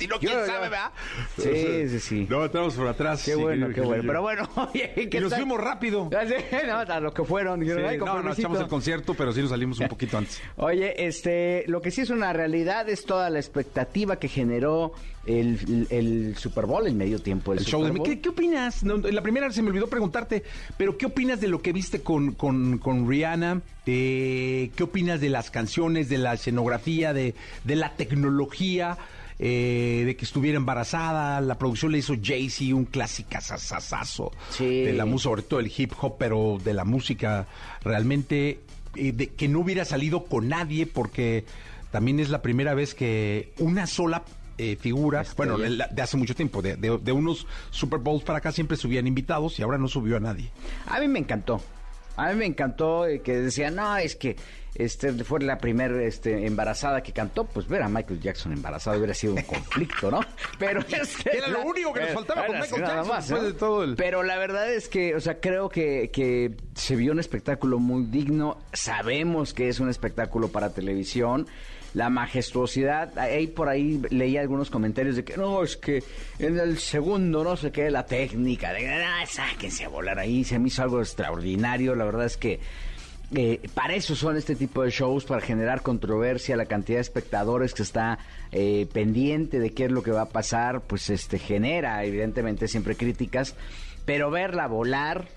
Si no, quién yo- sabe, ¿verdad? Sí, sí, sí. No, entramos por atrás. Qué sí, bueno, qué bueno. Pero bueno, <laughs> oye, ¿qué Y nos fuimos rápido. Sé, <laughs> no, a lo que fueron. dijeron, Sí, "Ay, no, no, compromisito". echamos el concierto, pero sí nos salimos un poquito antes. <laughs> Oye, este, lo que sí es una realidad es toda la expectativa que generó el, el- el Super Bowl, el medio tiempo del El show de... ¿Qué, qué opinas? No, en la primera se me olvidó preguntarte, pero ¿qué opinas de lo que viste con, con, con Rihanna? Eh, ¿Qué opinas de las canciones, de la escenografía, de, de la tecnología? Eh, de que estuviera embarazada, la producción le hizo Jay-Z un clásico Sí. de la música, sobre todo el hip hop, pero de la música realmente, eh, de que no hubiera salido con nadie porque también es la primera vez que una sola eh, figura, Estrella. bueno, de, de hace mucho tiempo, de, de- de unos Super Bowls para acá siempre subían invitados y ahora no subió a nadie. A mí me encantó. A mí me encantó eh, que decían, no, es que este fue la primera este, embarazada que cantó. Pues ver a Michael Jackson embarazado hubiera sido un conflicto, ¿no? <laughs> Pero este, Era lo único que nos faltaba con Michael Jackson, después de todo el- Pero la verdad es que, o sea, creo que, que se vio un espectáculo muy digno. Sabemos que es un espectáculo para televisión. La majestuosidad, ahí por ahí leí algunos comentarios de que no, es que en el segundo no sé qué, la técnica, de ah, sáquense a volar ahí, se me hizo algo extraordinario, la verdad es que eh, para eso son este tipo de shows, para generar controversia, la cantidad de espectadores que está eh, pendiente de qué es lo que va a pasar, pues este genera evidentemente siempre críticas, pero verla volar,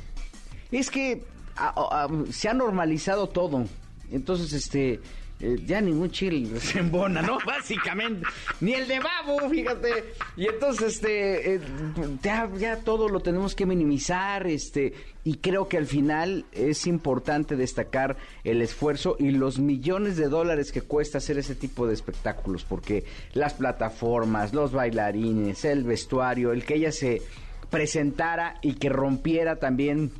es que a- se ha normalizado todo. Entonces, este, eh, ya ningún chile se embona, ¿no? <laughs> Básicamente. Ni el de babo, fíjate. Y entonces, este, eh, ya, ya todo lo tenemos que minimizar, este, y creo que al final es importante destacar el esfuerzo y los millones de dólares que cuesta hacer ese tipo de espectáculos, porque las plataformas, los bailarines, el vestuario, el que ella se presentara y que rompiera también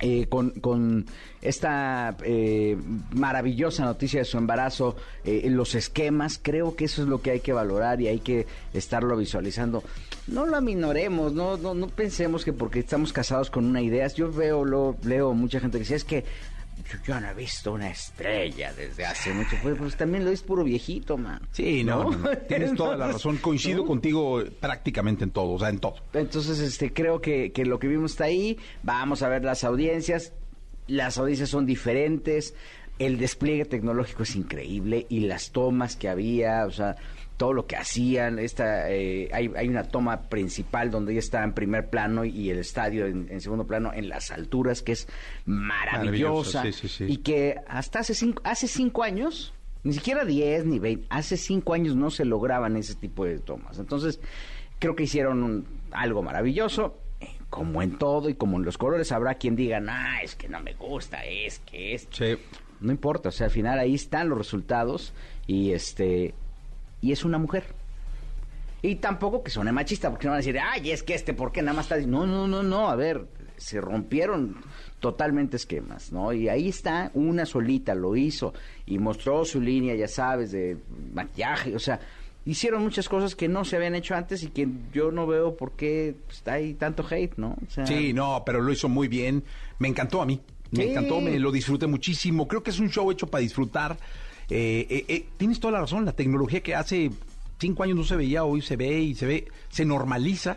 eh, con, con esta eh, maravillosa noticia de su embarazo, eh, los esquemas, creo que eso es lo que hay que valorar y hay que estarlo visualizando. No lo aminoremos, no, no, no pensemos que porque estamos casados con una idea, yo veo, lo, leo mucha gente que dice, es que yo, yo no he visto una estrella desde hace mucho, pues, pues también lo es puro viejito, man. Sí, no, no, no, tienes toda la razón. Coincido ¿No? contigo prácticamente en todo, o sea, en todo. Entonces, este, creo que, que lo que vimos está ahí. Vamos a ver las audiencias. Las audiencias son diferentes. El despliegue tecnológico es increíble y las tomas que había, o sea, todo lo que hacían. Esta, eh, hay, hay una toma principal donde ella está en primer plano y el estadio en, en segundo plano en las alturas, que es maravillosa. Maravillosa, sí, sí, sí. Y que hasta hace cinco, hace cinco años Ni siquiera 10 ni 20. Hace 5 años no se lograban ese tipo de tomas. Entonces, creo que hicieron un- algo maravilloso. Eh, Como en todo y como en los colores, habrá quien diga, nah, es que no me gusta, es que es. Sí. No importa, o sea, al final ahí están los resultados y este. Y es una mujer. Y tampoco que suene machista, porque no van a decir, ay, es que este, ¿por qué nada más está? No, no, no, no, a ver, se rompieron totalmente esquemas, ¿no? Y ahí está, una solita lo hizo y mostró su línea, ya sabes, de maquillaje, o sea, hicieron muchas cosas que no se habían hecho antes y que yo no veo por qué pues, hay tanto hate, ¿no? O sea, Sí, no, pero lo hizo muy bien. Me encantó a mí. Me Sí. encantó, me lo disfruté muchísimo. Creo que es un show hecho para disfrutar. Eh, eh, eh, tienes toda la razón. La tecnología que hace cinco años no se veía, hoy se ve y se ve, se normaliza.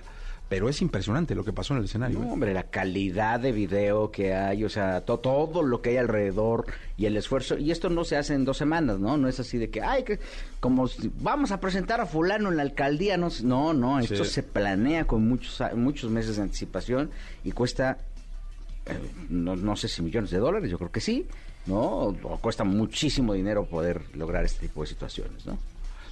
Pero es impresionante lo que pasó en el escenario. No, ¿eh? hombre, la calidad de video que hay, o sea, to- todo lo que hay alrededor y el esfuerzo. Y esto no se hace en dos semanas, ¿no? No es así de que, ay, que como si- vamos a presentar a fulano en la alcaldía. No, no, no esto Sí. se planea con muchos, muchos meses de anticipación y cuesta, eh, no, no sé si millones de dólares, yo creo que sí, ¿no? O, cuesta muchísimo dinero poder lograr este tipo de situaciones, ¿no?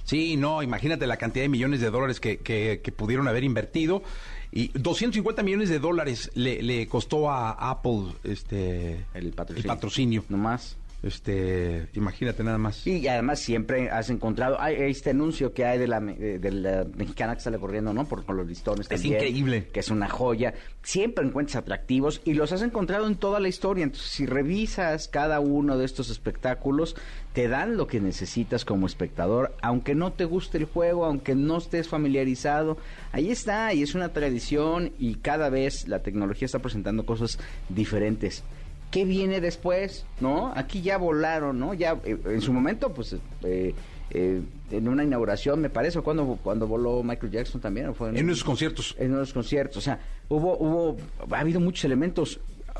Sí, no, imagínate la cantidad de millones de dólares que, que- que pudieron haber invertido. Y 250 millones de dólares le, le costó a Apple este El patrocinio. el patrocinio. No más. Este, imagínate nada más. Y además siempre has encontrado, hay este anuncio que hay de la, de, de la mexicana que sale corriendo, ¿no? Por, con los listones Es también, increíble. Que es una joya. Siempre encuentras atractivos y los has encontrado en toda la historia. Entonces, si revisas cada uno de estos espectáculos, te dan lo que necesitas como espectador, aunque no te guste el juego, aunque no estés familiarizado. Ahí está, y es una tradición y cada vez la tecnología está presentando cosas diferentes. ¿Qué viene después? ¿No? Aquí ya volaron, ¿no? Ya eh, en su momento, pues, eh, eh, en una inauguración, me parece, o cuando, cuando voló Michael Jackson también, ¿o fue En unos conciertos. en unos conciertos. O sea, hubo, hubo, ha habido muchos elementos.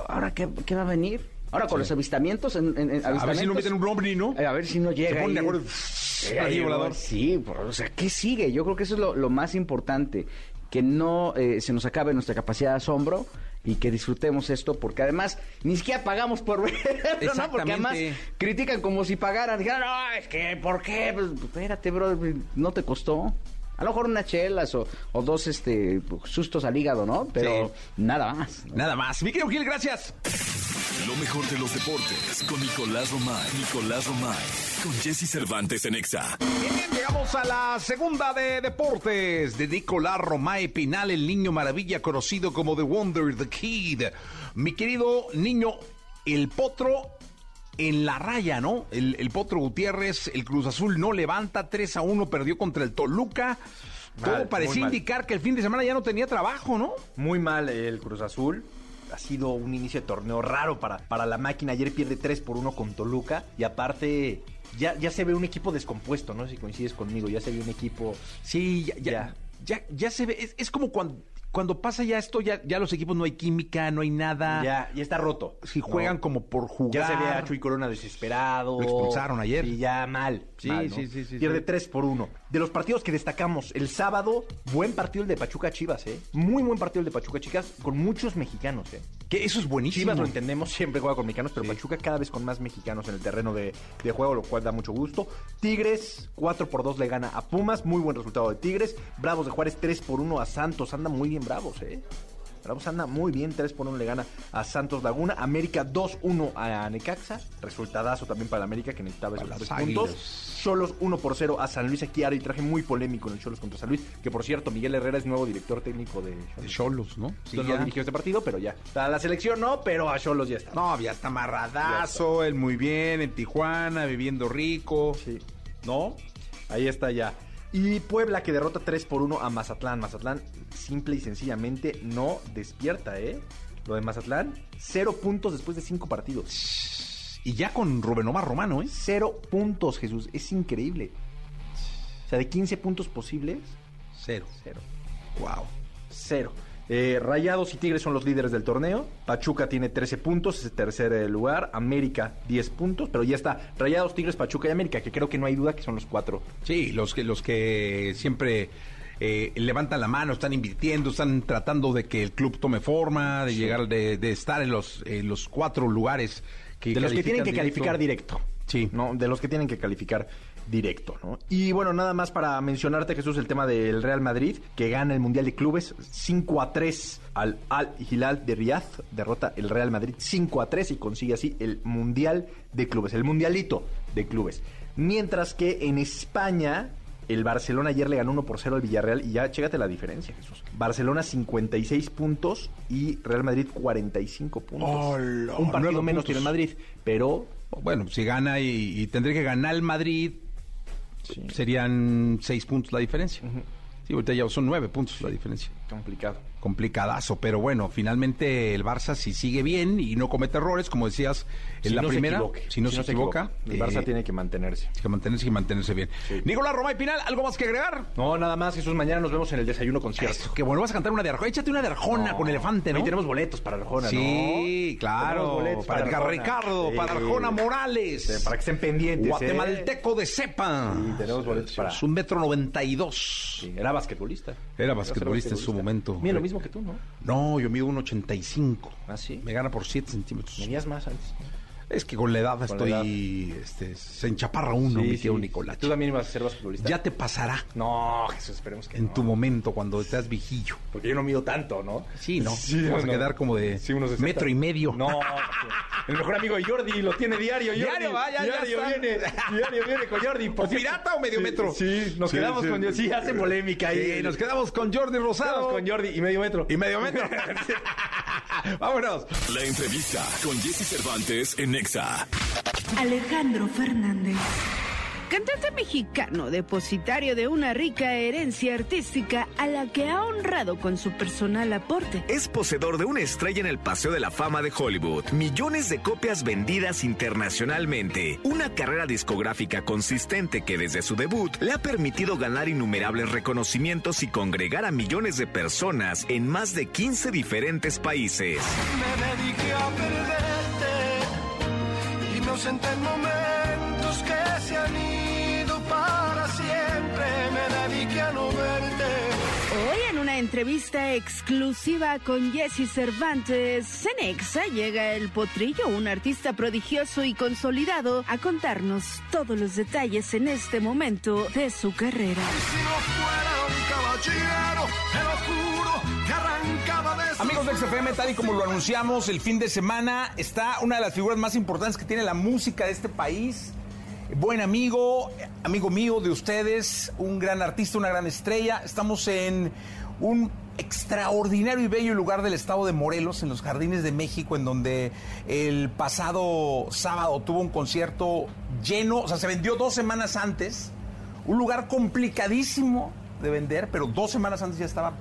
Ahora, ¿qué, qué va a venir? Ahora, con los avistamientos. En, en- en A ver si no avistamientos, meten un ovni, ¿no? eh, a ver si no llega. Se ponen de acuerdo. Ahí, volador. Sí, o sea, ¿qué sigue? Yo creo que eso es lo, lo más importante. Que no eh, se nos acabe nuestra capacidad de asombro y que disfrutemos esto, porque además ni siquiera pagamos por verlo, <laughs> ¿no? Porque además critican como si pagaran. Dijeran, no, es que, ¿por qué? Pues, espérate, bro, no te costó. A lo mejor unas chelas o, o dos este sustos al hígado, ¿no? Pero Sí. nada más. ¿no? Nada más. Mi querido Gil, gracias. Lo mejor de los deportes con Nicolás Romay. Nicolás Romay. Con Jesse Cervantes en Exa. Bien, bien, llegamos a la segunda de deportes de Nicolás Romae Pinal, el niño maravilla conocido como The Wonder, The Kid. Mi querido niño, el potro en la raya, ¿no? El, el potro Gutiérrez, el Cruz Azul no levanta, 3 a 1 perdió contra el Toluca. Todo parecía mal. indicar que el fin de semana ya no tenía trabajo, ¿no? Muy mal el Cruz Azul. Ha sido un inicio de torneo raro para, para la máquina. Ayer pierde 3 por 1 con Toluca. Y aparte, ya, ya se ve un equipo descompuesto, ¿no? Si coincides conmigo, ya se ve un equipo. Sí, ya, ya, ya, ya se ve. Es, es como cuando, cuando pasa ya esto, ya, ya los equipos no hay química, no hay nada. Ya, ya está roto. Si juegan ¿no? como por jugar. Ya se ve a Chuy Corona desesperado. Lo expulsaron ayer. Sí, ya mal. Sí, mal, ¿no? sí, sí, sí, Pierde sí. 3 por 1. De los partidos que destacamos, el sábado, buen partido el de Pachuca Chivas, ¿eh? Muy buen partido el de Pachuca Chivas, con muchos mexicanos, ¿eh? Que eso es buenísimo. Chivas lo entendemos, <laughs> siempre juega con mexicanos, pero Pachuca cada vez con más mexicanos en el terreno de, de juego, lo cual da mucho gusto. Tigres, 4 por 2 le gana a Pumas, muy buen resultado de Tigres. Bravos de Juárez, 3 por 1 a Santos, anda muy bien Bravos, ¿eh? Bravos anda muy bien, 3 por 1 le gana a Santos Laguna. América 2-1 a Necaxa, resultadazo también para la América que necesitaba esos tres puntos. Cholos 1 por 0 a San Luis aquí arbitraje muy polémico en el Cholos contra San Luis, que por cierto, Miguel Herrera es nuevo director técnico de De Cholos. ¿no? Sí, Entonces ya. no dirigió este partido, pero ya. A la selección no, pero a Cholos ya está. No, ya está amarradazo, él muy bien, en Tijuana, viviendo rico. Sí. ¿No? Ahí está ya. Y Puebla que derrota 3 por 1 a Mazatlán. Mazatlán simple y sencillamente no despierta, ¿eh? Lo de Mazatlán, cero puntos después de cinco partidos. Y ya con Rubén Omar Romano, ¿eh? Cero puntos, Jesús. Es increíble. O sea, de 15 puntos posibles, Cero. cero. Wow. Cero. Eh, Rayados y Tigres son los líderes del torneo. Pachuca tiene 13 puntos, es el tercer eh, lugar. América 10 puntos, pero ya está. Rayados, Tigres, Pachuca y América, que creo que no hay duda que son los cuatro. Sí, los que, los que siempre eh, levantan la mano, están invirtiendo, están tratando de que el club tome forma, de llegar, de, de estar en los, en los cuatro lugares que de los que tienen que calificar directo. Sí. ¿no? De los que tienen que calificar directo, ¿no? Y bueno, nada más para mencionarte, Jesús, el tema del Real Madrid, que gana el Mundial de Clubes 5 a 3 al Al Hilal de Riyadh, derrota el Real Madrid 5 a 3 y consigue así el Mundial de Clubes, el Mundialito de Clubes. Mientras que en España, el Barcelona ayer le ganó 1 por 0 al Villarreal y ya chécate la diferencia, Jesús. Barcelona 56 puntos y Real Madrid 45 puntos. Hola, Un partido menos puntos. tiene el Madrid, pero Bueno, si gana y, y tendría que ganar el Madrid, serían seis puntos la diferencia. Sí, ahorita ya son nueve puntos la diferencia. complicado. Complicadazo, pero bueno, finalmente el Barça si sigue bien y no comete errores, como decías en Si la no se primera, si no se, equivoca, El Barça eh, tiene que mantenerse. que mantenerse y mantenerse bien. Nicolás Roma y Pinal, ¿algo más que agregar? No, nada más, Jesús. Mañana nos vemos en el desayuno concierto. Que bueno, vas a cantar una de Arjona. Échate una de Arjona con elefante, ¿no? Ahí tenemos boletos para Arjona, Sí, ¿no? Claro. boletos Para, Edgar Arjona. Ricardo, Sí. para Arjona Morales. Sí, para que estén pendientes, ¿eh? Guatemalteco de cepa. Sí, tenemos boletos para- Es un metro noventa y dos. Sí, era basquetbolista. Era basquetbolista en su momento. Mira, lo mismo que tú, ¿no? No, yo mido un 85. ¿Ah, sí? Me gana por 7 centímetros. Medías más antes. Es que con la edad Con estoy, la Este, se enchaparra uno, mi tío Nicolás. Tú también ibas a ser basquetbolista. Ya te pasará No, Jesús, esperemos que en no. tu momento cuando seas viejillo. Porque yo no mido tanto, ¿no? Sí, ¿no? Sí, Vas a quedar como de Sí, unos 60. metro y medio. No, el mejor amigo de Jordi lo tiene diario. Jordi. Diario, va, ya, ya diario viene, diario viene con Jordi. Por ¿O pirata o medio Sí, metro? Sí, nos Sí, quedamos sí. con Jordi. Sí, hace polémica ahí. Sí, nos quedamos con Jordi Rosado. Quedamos con Jordi y medio metro. Y medio metro. <laughs> <laughs> Vámonos. La entrevista con Jesse Cervantes en Nexa. Alejandro Fernández. Cantante mexicano, depositario de una rica herencia artística a la que ha honrado con su personal aporte. Es poseedor de una estrella en el Paseo de la Fama de Hollywood, millones de copias vendidas internacionalmente, una carrera discográfica consistente que desde su debut le ha permitido ganar innumerables reconocimientos y congregar a millones de personas en más de 15 diferentes países. Me dediqué a perderte ausenté en momentos que se han ido para siempre. Me dediqué a no verte. Una entrevista exclusiva con Jesse Cervantes, Cenexa llega el potrillo, un artista prodigioso y consolidado, a contarnos todos los detalles en este momento de su carrera. Si no Amigos de XFM, tal y como lo anunciamos el fin de semana, está una de las figuras más importantes que tiene la música de este país. Buen amigo, amigo mío de ustedes, un gran artista, una gran estrella. Estamos en un extraordinario y bello lugar del estado de Morelos, en los Jardines de México, en donde el pasado sábado tuvo un concierto lleno, o sea, se vendió dos semanas antes. Un lugar complicadísimo de vender, pero dos semanas antes ya estaba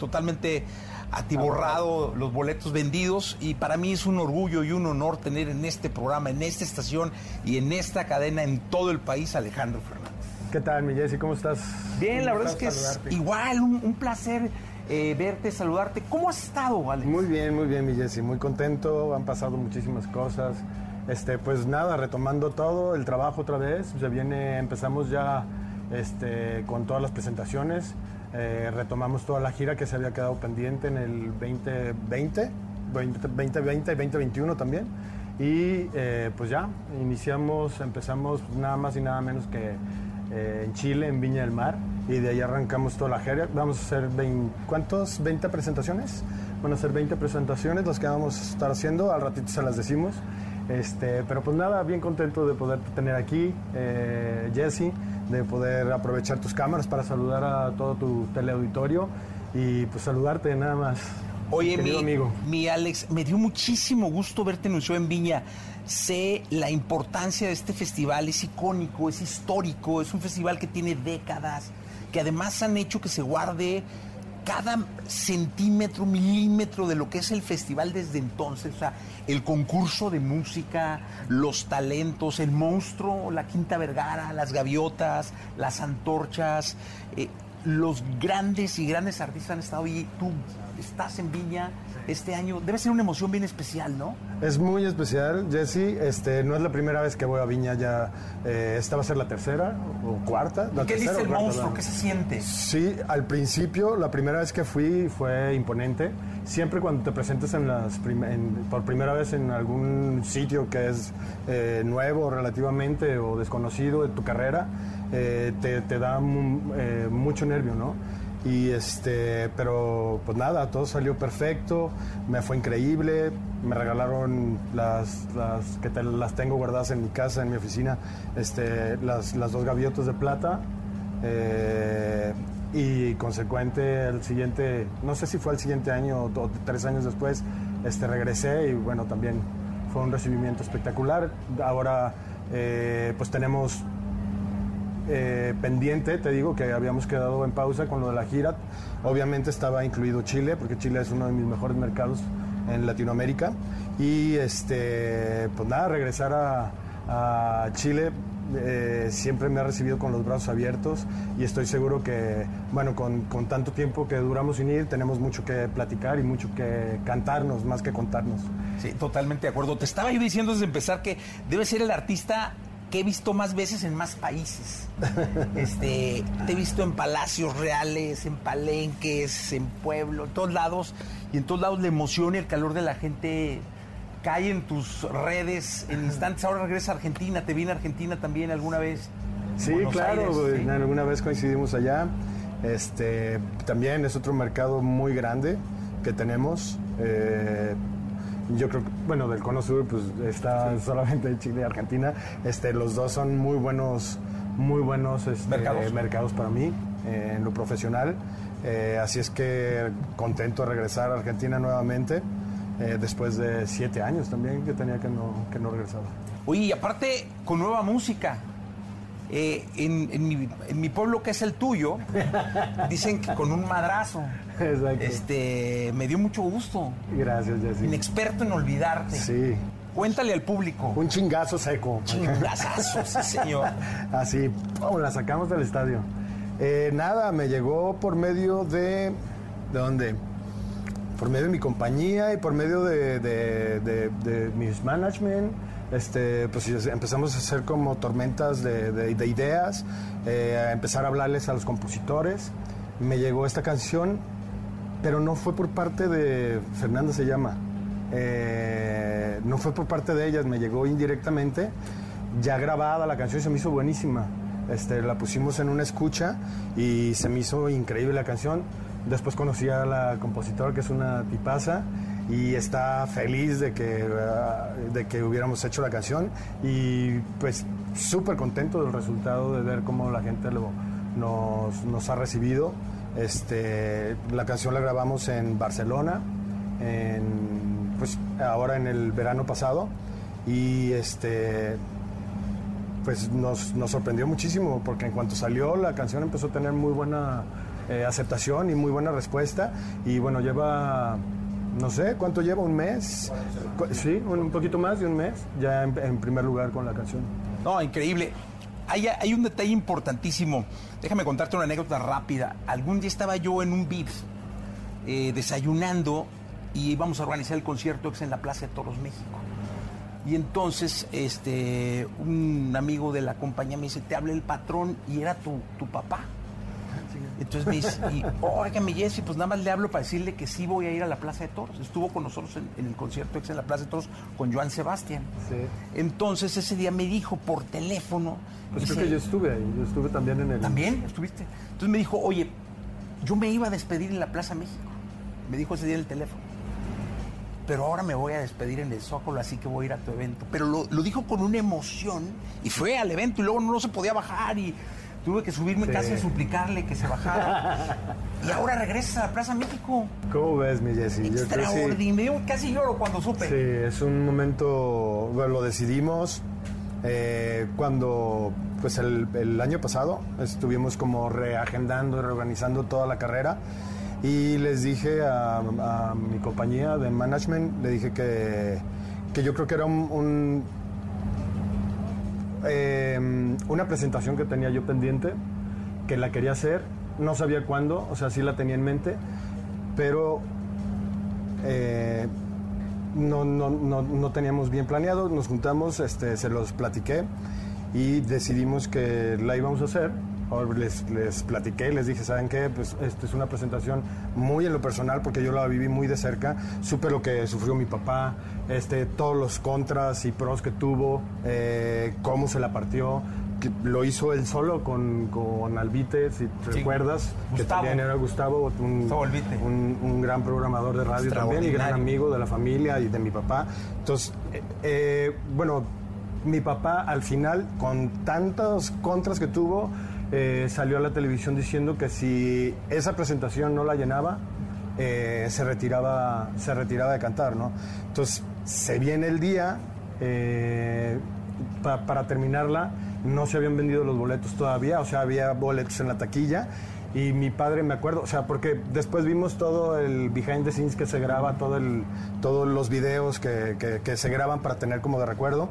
totalmente atiborrado, los boletos vendidos y para mí es un orgullo y un honor tener en este programa, en esta estación y en esta cadena en todo el país Alejandro Fernández. ¿Qué tal, mi Jessy? ¿Cómo estás? Bien, la verdad es que es igual, un, un placer eh, verte, saludarte. ¿Cómo has estado, Alex? Muy bien, muy bien, mi. Muy contento. Han pasado muchísimas cosas. Este, pues nada, retomando todo, el trabajo otra vez. Se viene, empezamos ya este, con todas las presentaciones. Eh, retomamos toda la gira que se había quedado pendiente en el 2020, 2020 y 2021 también. Y eh, pues ya, iniciamos, empezamos nada más y nada menos que eh, en Chile, en Viña del Mar, y de ahí arrancamos toda la gira. Vamos a hacer 20, ¿cuántos? ¿20 presentaciones? Van a ser 20 presentaciones las que vamos a estar haciendo, al ratito se las decimos. Este, pero pues nada, bien contento de poderte tener aquí, eh, Jesse, de poder aprovechar tus cámaras para saludar a todo tu teleauditorio y pues saludarte nada más. Oye, mi, amigo. mi Alex, me dio muchísimo gusto verte en un show en Viña. Sé la importancia de este festival, es icónico, es histórico, es un festival que tiene décadas, que además han hecho que se guarde cada centímetro, milímetro de lo que es el festival desde entonces. O sea, el concurso de música, los talentos, el monstruo, la Quinta Vergara, las gaviotas, las antorchas. eh, los grandes y grandes artistas han estado ahí. Tú estás en Viña este año. Debe ser una emoción bien especial, ¿no? Es muy especial, Jesse. Este, no es la primera vez que voy a Viña, ya eh, esta va a ser la tercera o cuarta. La ¿Qué tercera dice el cuarta, monstruo? ¿Qué se siente? Sí, al principio, la primera vez que fui fue imponente. Siempre cuando te presentes en las prim- en- por primera vez en algún sitio que es eh, nuevo relativamente o desconocido de tu carrera, eh, te, te da eh, mucho nervio, ¿no? Y este, pero pues nada, todo salió perfecto, me fue increíble, me regalaron las, las que te- las tengo guardadas en mi casa, en mi oficina, este, las, las dos gaviotas de plata. Eh, y consecuente el siguiente, no sé si fue el siguiente año o tres años después, este, regresé y bueno, también fue un recibimiento espectacular. Ahora eh, pues tenemos eh, pendiente, te digo que habíamos quedado en pausa con lo de la gira. Obviamente estaba incluido Chile, porque Chile es uno de mis mejores mercados en Latinoamérica. Y este, pues nada, regresar a, Chile eh, siempre me ha recibido con los brazos abiertos y estoy seguro que, bueno, con, con tanto tiempo que duramos sin ir, tenemos mucho que platicar y mucho que cantarnos, más que contarnos. Sí, totalmente de acuerdo. Te estaba yo diciendo desde empezar que debe ser el artista que he visto más veces en más países. <laughs> Este, te he visto en palacios reales, en palenques, en pueblo, en todos lados. Y en todos lados la emoción y el calor de la gente cae en tus redes en instantes. Ahora regresa a Argentina. ¿Te viene a Argentina también alguna vez? Sí, Buenos claro, Aires, güey, sí. alguna vez coincidimos allá. Este, también es otro mercado muy grande que tenemos. Eh, yo creo que, bueno, del Cono Sur, pues está solamente <laughs> Chile y Argentina. Este, los dos son muy buenos, muy buenos este, Mercados. mercados para mí eh, en lo profesional. Eh, así es que contento de regresar a Argentina nuevamente. eh, después de siete años también que tenía que no, que no regresaba. Oye, y aparte, con nueva música. Eh, en, en mi, en mi pueblo, que es el tuyo, dicen que con un madrazo. Exacto. Este, me dio mucho gusto. Gracias, Jessy. Inexperto en olvidarte. Sí. Cuéntale al público. Un chingazo seco. Chingazazo, sí, señor. <laughs> Así, ¡pum! la sacamos del estadio. Eh, nada, me llegó por medio de... ¿De dónde? Por medio de mi compañía y por medio de, de- de- de mis management. Este, pues empezamos a hacer como tormentas de, de- de ideas, eh, a empezar a hablarles a los compositores. Me llegó esta canción, pero no fue por parte de... Fernanda se llama. Eh, no fue por parte de ellas, me llegó indirectamente, ya grabada la canción se me hizo buenísima. Este, la pusimos en una escucha y se me hizo increíble la canción. Después conocí a la compositora, que es una tipaza, y está feliz de que, ah, de que hubiéramos hecho la canción. Y pues súper contento del resultado, de ver cómo la gente lo, nos, nos ha recibido. Este, la canción la grabamos en Barcelona, pues ahora en el verano pasado. Y este, pues nos, nos sorprendió muchísimo porque en cuanto salió la canción empezó a tener muy buena eh, aceptación y muy buena respuesta y bueno lleva no sé cuánto lleva un mes sí un, poquito más de un mes ya en, primer lugar con la canción No, increíble. Hay, hay un detalle importantísimo. Déjame contarte una anécdota rápida. Algún día estaba yo en un Vips eh, desayunando y íbamos a organizar el concierto en la Plaza de Toros México. Y entonces, este, un amigo de la compañía me dice, te habla el patrón y era tu, tu papá. Entonces me dice, y, óigame Jessy, pues nada más le hablo para decirle que sí voy a ir a la Plaza de Toros. Estuvo con nosotros en, en el concierto ex en la Plaza de Toros con Joan Sebastián. Entonces ese día me dijo por teléfono. pues dice, creo que yo estuve ahí yo estuve también en el ¿También? ¿Estuviste? Entonces me dijo, oye, yo me iba a despedir en la Plaza México. Me dijo ese día en el teléfono. Pero ahora me voy a despedir en el Zócalo, así que voy a ir a tu evento. Pero lo, lo dijo con una emoción y fue al evento y luego no se podía bajar y tuve que subirme Sí. casi a suplicarle que se bajara. <laughs> y ahora regresas a la Plaza México. ¿Cómo ves, mi Jessy? Que sí. Extraordinario. Casi lloro cuando supe. Sí, es un momento, bueno, lo decidimos eh, cuando, pues el, el año pasado estuvimos como reagendando y reorganizando toda la carrera y les dije a, a mi compañía de management, le dije que, que yo creo que era un, un, eh, una presentación que tenía yo pendiente, que la quería hacer no sabía cuándo, o sea, sí la tenía en mente, pero eh, no, no, no, no teníamos bien planeado, nos juntamos, este, se los platiqué y decidimos que la íbamos a hacer. Les, les platiqué, les dije, ¿saben qué? Pues esta es una presentación muy en lo personal porque yo la viví muy de cerca. Supe lo que sufrió mi papá, este, todos los contras y pros que tuvo, eh, cómo se la partió. que Lo hizo él solo con, con Albite, si te recuerdas, que Gustavo. también era Gustavo, un, Gustavo un, un gran programador de radio también y gran amigo de la familia y de mi papá. Entonces, eh, eh, bueno, mi papá al final, con tantos contras que tuvo, eh, salió a la televisión diciendo que si esa presentación no la llenaba, eh, se, retiraba, se retiraba de cantar, ¿no? Entonces, se viene el día, eh, pa- para terminarla, no se habían vendido los boletos todavía, o sea, había boletos en la taquilla. Y mi padre, me acuerdo, o sea, porque después vimos todo el behind the scenes que se graba, todo el, todos los videos que, que- que se graban para tener como de recuerdo.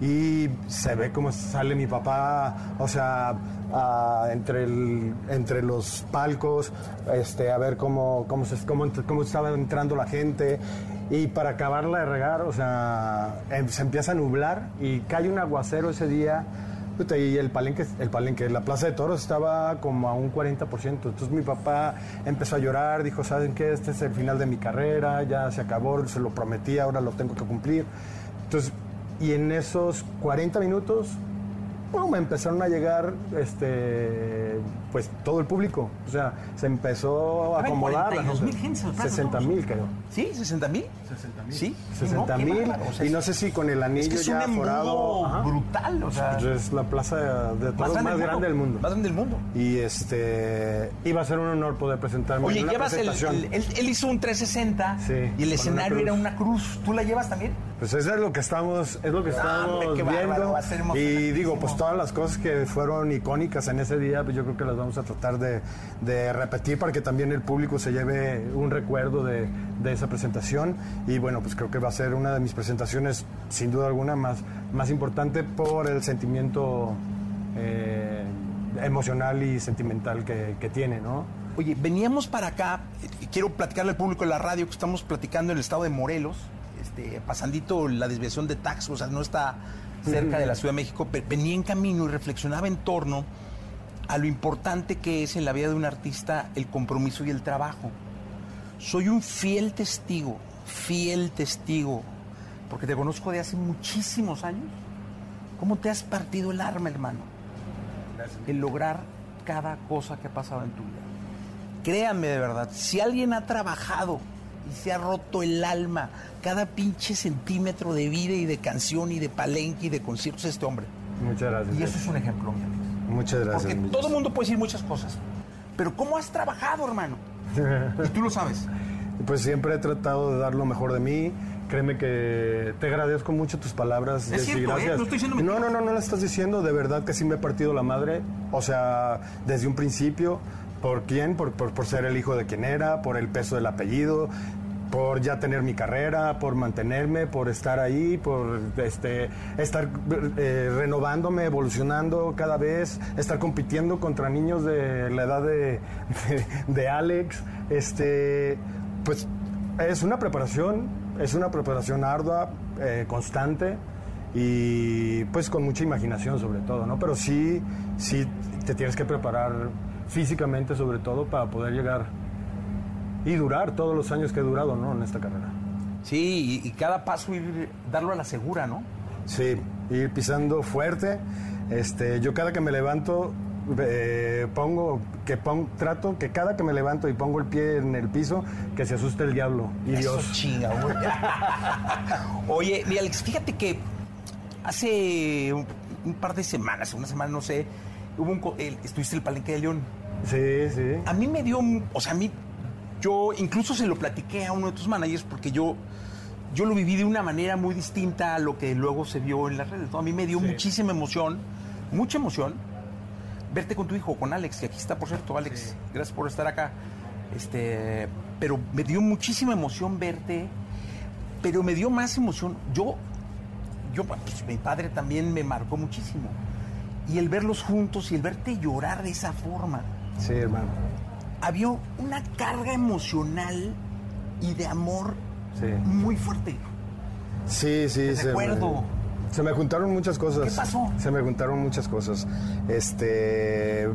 Y se ve cómo sale mi papá, o sea, entre, el- entre los palcos, este, a ver cómo, cómo, se, cómo, cómo estaba entrando la gente. Y para acabarla de regar, o sea, em- se empieza a nublar y cae un aguacero ese día. Y el palenque, el palenque, la plaza de toros estaba como a un 40%. Entonces mi papá empezó a llorar, dijo, ¿saben qué? Este es el final de mi carrera, ya se acabó, se lo prometí, ahora lo tengo que cumplir. Entonces, y en esos 40 minutos, ¡pum! empezaron a llegar, este, pues todo el público. O sea, se empezó a acomodar. la 42,000 gente. gentes en la Plaza de 60 mil, creo. ¿Sí? ¿60 mil? 60 mil. Sí. 60 qué mil. bárbaro, o sea, y no sé si con el anillo es que es un ya forado. Brutal, o sea, Pues es la plaza de toros más, grande del mundo. Más grande del mundo. Y este iba a ser un honor poder presentarme Oye, llevas el, él, él hizo un 360 Sí, y el una escenario era una cruz. ¿Tú la llevas también? Pues eso es lo que estamos, es lo que estamos hombre, qué bárbaro, viendo. y digo, pues todas las cosas que fueron icónicas en ese día, pues yo creo que las vamos a tratar de, de repetir para que también el público se lleve un recuerdo de, de esa presentación. Y bueno, pues creo que va a ser una de mis presentaciones, sin duda alguna, más, más importante por el sentimiento eh, emocional y sentimental que, que tiene, ¿no? Oye, veníamos para acá, y quiero platicarle al público de la radio que estamos platicando en el estado de Morelos, este, pasandito la desviación de Tax, o sea, no está cerca de la Ciudad de México, venía en camino y reflexionaba en torno a lo importante que es en la vida de un artista el compromiso y el trabajo. Soy un fiel testigo, fiel testigo, porque te conozco de hace muchísimos años. ¿Cómo te has partido el arma, hermano? El lograr cada cosa que ha pasado en tu vida. Créanme de verdad, si alguien ha trabajado y se ha roto el alma cada pinche centímetro de vida y de canción y de palenque y de conciertos, es este hombre. Muchas gracias. Y eso es un ejemplo, mi amigo. Muchas gracias. Porque todo el mundo puede decir muchas cosas. Pero ¿cómo has trabajado, hermano? <laughs> Y tú lo sabes. Pues siempre he tratado de dar lo mejor de mí. Créeme que te agradezco mucho tus palabras. Es Jessy, cierto, ¿eh? gracias. No estoy diciendo no, no, no, no lo estás diciendo. De verdad que sí me he partido la madre. O sea, desde un principio. ¿Por quién? Por, por, ser el hijo de quien era, por el peso del apellido, por ya tener mi carrera, por mantenerme, por estar ahí, por este, estar eh, renovándome, evolucionando cada vez, estar compitiendo contra niños de la edad de, de, de Alex. Este, pues es una preparación, es una preparación ardua, eh, constante y pues con mucha imaginación sobre todo, ¿no? Pero sí, sí te tienes que preparar físicamente sobre todo para poder llegar y durar todos los años que he durado, ¿no? En esta carrera. Sí, y, y cada paso ir darlo a la segura, ¿no? Sí, ir pisando fuerte. Este, yo cada que me levanto eh, pongo que pon- trato que cada que me levanto y pongo el pie en el piso que se asuste el diablo y Eso Dios. chinga, güey. <laughs> Oye, mi Alex, fíjate que hace un, un par de semanas, una semana, no sé, hubo un, el- estuviste en el Palenque de León. Sí, sí. A mí me dio, o sea, a mí, yo incluso se lo platiqué a uno de tus managers porque yo, yo lo viví de una manera muy distinta a lo que luego se vio en las redes. ¿no? A mí me dio muchísima emoción, mucha emoción, verte con tu hijo, con Alex, que aquí está, por cierto, Alex, gracias por estar acá. Este, pero me dio muchísima emoción verte, pero me dio más emoción. Yo, yo, pues, mi padre también me marcó muchísimo. Y el verlos juntos y el verte llorar de esa forma. Sí, hermano. había una carga emocional y de amor Sí. muy fuerte. Sí, sí, se recuerdo. me, se me juntaron muchas cosas. ¿Qué pasó? Se me juntaron muchas cosas. Este,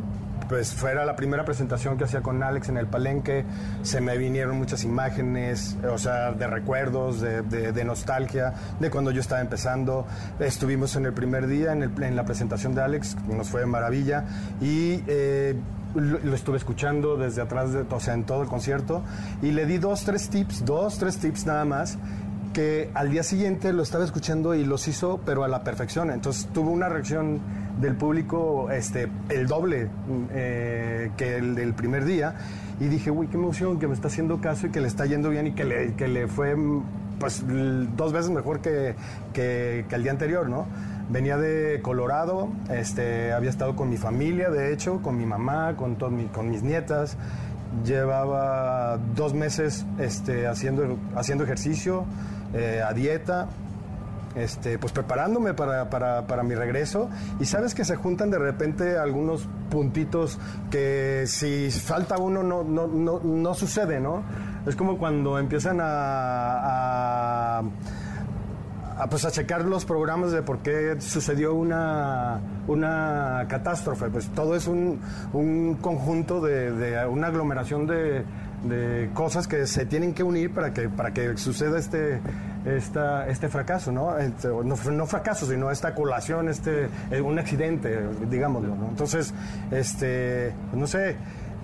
pues fuera la primera presentación que hacía con Alex en el Palenque, se me vinieron muchas imágenes, o sea, de recuerdos, de, de- de nostalgia, de cuando yo estaba empezando. Estuvimos en el primer día en, el- en la presentación de Alex, nos fue de maravilla. Y eh, lo, lo estuve escuchando desde atrás, de, o sea, en todo el concierto. Y le di dos, tres tips, dos, tres tips nada más que al día siguiente lo estaba escuchando y los hizo, pero a la perfección. Entonces tuvo una reacción del público este, el doble eh, que el del primer día. Y dije, uy, qué emoción que me está haciendo caso y que le está yendo bien y que le, que le fue mm, pues, dos veces mejor que, que, que el día anterior, ¿no? Venía de Colorado, este, había estado con mi familia, de hecho, con mi mamá, con, todo mi- con mis nietas. Llevaba dos meses este, haciendo, haciendo ejercicio, eh, a dieta, este, pues preparándome para, para- para mi regreso. Y sabes que se juntan de repente algunos puntitos que si falta uno no, no, no, no sucede, ¿no? Es como cuando empiezan a- a pues a checar los programas de por qué sucedió una, una catástrofe. Pues todo es un, un conjunto de, de una aglomeración de, de cosas que se tienen que unir para que, para que suceda este, esta, este fracaso, ¿no? Este, no, fracaso, sino esta colación, este, eh, un accidente, digámoslo. Entonces, este, pues no sé,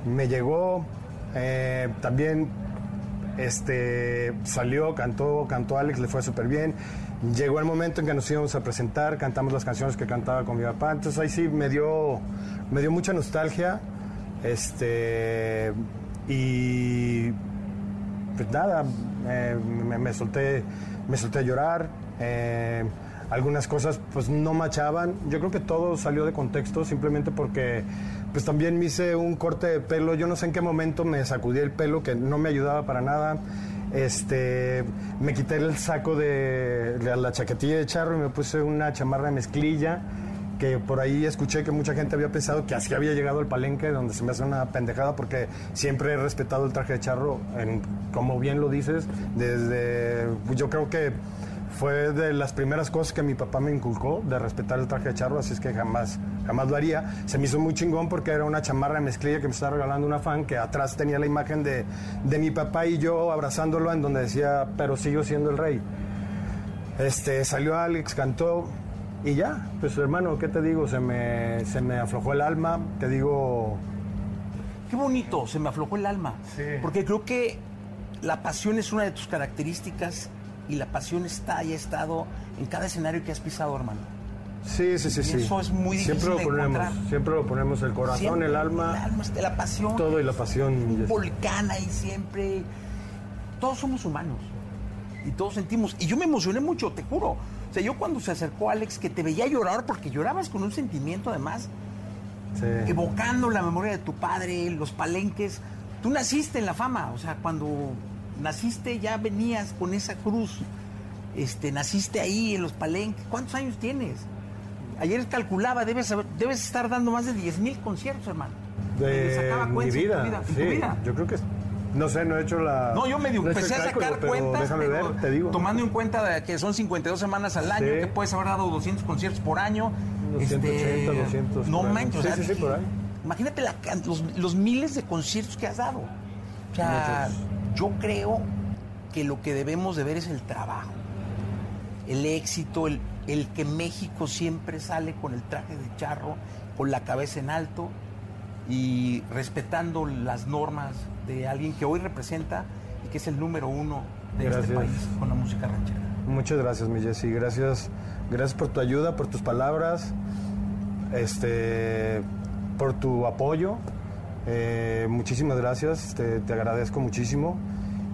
me llegó eh, también este, salió, cantó, cantó Alex, le fue súper bien. Llegó el momento en que nos íbamos a presentar, cantamos las canciones que cantaba con mi papá. Entonces ahí sí me dio, me dio mucha nostalgia. Este, y pues nada, eh, me, solté, me solté a llorar. eh, algunas cosas pues no machaban. Yo creo que todo salió de contexto simplemente porque pues también me hice un corte de pelo. Yo no sé en qué momento me sacudí el pelo que no me ayudaba para nada. Este, me quité el saco de la chaquetilla de charro y me puse una chamarra de mezclilla que por ahí escuché que mucha gente había pensado que así había llegado el palenque, donde se me hace una pendejada porque siempre he respetado el traje de charro, en- como bien lo dices, desde, yo creo que fue de las primeras cosas que mi papá me inculcó, de respetar el traje de charro, así es que jamás, jamás lo haría. Se me hizo muy chingón porque era una chamarra de mezclilla que me estaba regalando una fan, que atrás tenía la imagen de, de mi papá y yo abrazándolo, en donde decía, pero sigo siendo el rey. Este, salió Alex, cantó y ya, pues hermano, ¿qué te digo? Se me, se me aflojó el alma, te digo... Qué bonito, se me aflojó el alma. Porque creo que la pasión es una de tus características y la pasión está y ha estado en cada escenario que has pisado, hermano. Sí, sí, sí, Y sí. eso es muy difícil Siempre lo de ponemos, encontrar. siempre lo ponemos, el corazón, Siempre, el alma, El alma, la pasión. todo y la pasión. Un volcán ahí siempre. Todos somos humanos. Y todos sentimos. Y yo me emocioné mucho, te juro. O sea, yo cuando se acercó Alex, que te veía llorar, porque llorabas con un sentimiento además, Sí. evocando la memoria de tu padre, los palenques. Tú naciste en la fama, o sea, cuando naciste ya venías con esa cruz. Este, naciste ahí en los palenques. ¿Cuántos años tienes? Ayer calculaba, debes, saber- debes estar dando más de 10 mil conciertos, hermano. De sacaba mi tu vida, en tu vida. yo creo que... No sé, no he hecho la... No, yo medio no empecé a sacar cuentas, Déjame pero ver, te digo. tomando en cuenta de que son 52 semanas al año, Sí. que puedes haber dado 200 conciertos por año. 180, 200 No manches, o Sí, sea, sí, sí, por ahí. Imagínate la los, los miles de conciertos que has dado. O sea, yo creo que lo que debemos de ver es el trabajo, el éxito, el, el que México siempre sale con el traje de charro, con la cabeza en alto y respetando las normas de alguien que hoy representa y que es el número uno de este país con la música ranchera. Muchas gracias, mi Jessy. Gracias, gracias por tu ayuda, por tus palabras, este, por tu apoyo. Eh, muchísimas gracias, te, te agradezco muchísimo.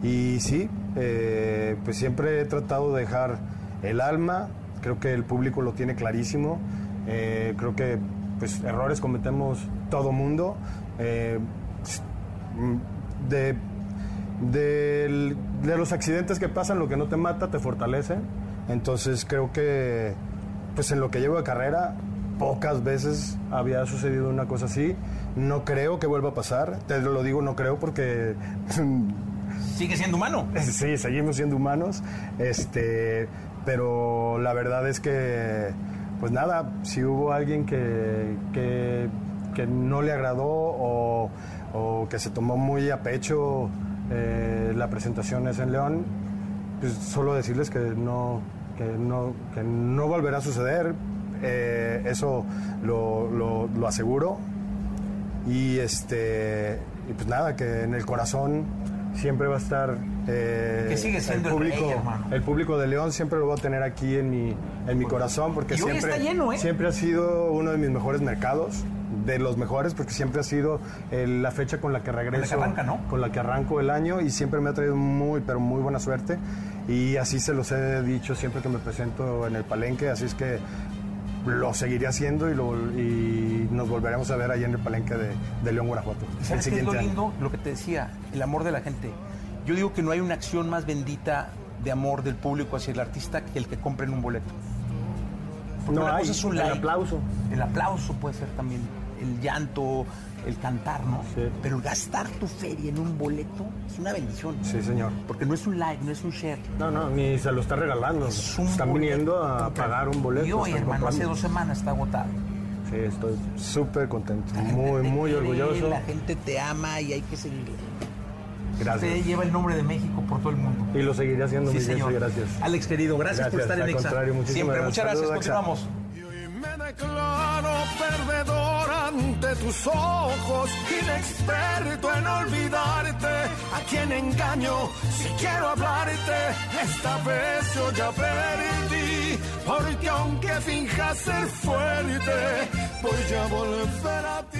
Y sí, eh, pues siempre he tratado de dejar el alma. Creo que el público lo tiene clarísimo. Eh, creo que pues errores cometemos todo mundo. Eh, de de los accidentes que pasan, lo que no te mata te fortalece. Entonces creo que, pues en lo que llevo de carrera, pocas veces había sucedido una cosa así. No creo que vuelva a pasar. Te lo digo, no creo porque <laughs> Sigue siendo humano. Sí, seguimos siendo humanos. Este, pero la verdad es que, pues nada, si hubo alguien que, que, no le agradó o, que se tomó muy a pecho eh, la presentación es en León, pues solo decirles que no, que no, que no volverá a suceder. Eh, eso lo, lo- lo aseguro. Y este, y pues nada, que en el corazón siempre va a estar eh, Que sigue siendo el público, rey, hermano. el público de León siempre lo voy a tener aquí en mi, en mi corazón porque siempre, está lleno, ¿eh? siempre ha sido uno de mis mejores mercados, de los mejores porque siempre ha sido eh, la fecha con la que regreso, arranca, ¿no? con la que arranco el año y siempre me ha traído muy, pero muy buena suerte y así se los he dicho siempre que me presento en el palenque, así es que lo seguiré haciendo y, lo- y nos volveremos a ver ahí en el palenque de, de León, Guanajuato. el ¿Sabes qué es lo siguiente año. lindo? Lo que te decía, el amor de la gente. Yo digo que no hay una acción más bendita de amor del público hacia el artista que el que compren un boleto. Porque No una hay, cosa es un el like, aplauso. El aplauso puede ser también el llanto, el cantar, ¿no? Sí. Pero el gastar tu feria en un boleto es una bendición. Sí, señor. Porque no es un like, no es un share. No, no, ni se lo está regalando. Es Están viniendo a pagar un boleto. Y hoy, hermano, hace dos semanas está agotado. Sí, estoy súper contento, muy, muy <laughs> quiere, orgulloso. La gente te ama y hay que seguir. Gracias. Usted lleva el nombre de México por todo el mundo. Y lo seguiré haciendo, Sí, señor. gracias. Alex, querido, gracias, por Gracias, estar en al Exa. contrario, muchísimas Siempre, gracias. muchas gracias. Saludos, Exa. Continuamos. Y hoy me declaro perdedor ante tus ojos, inexperto en olvidarte, a quien engaño si quiero hablarte, esta vez yo ya perdí, porque aunque finjas ser fuerte, voy a volver a ti.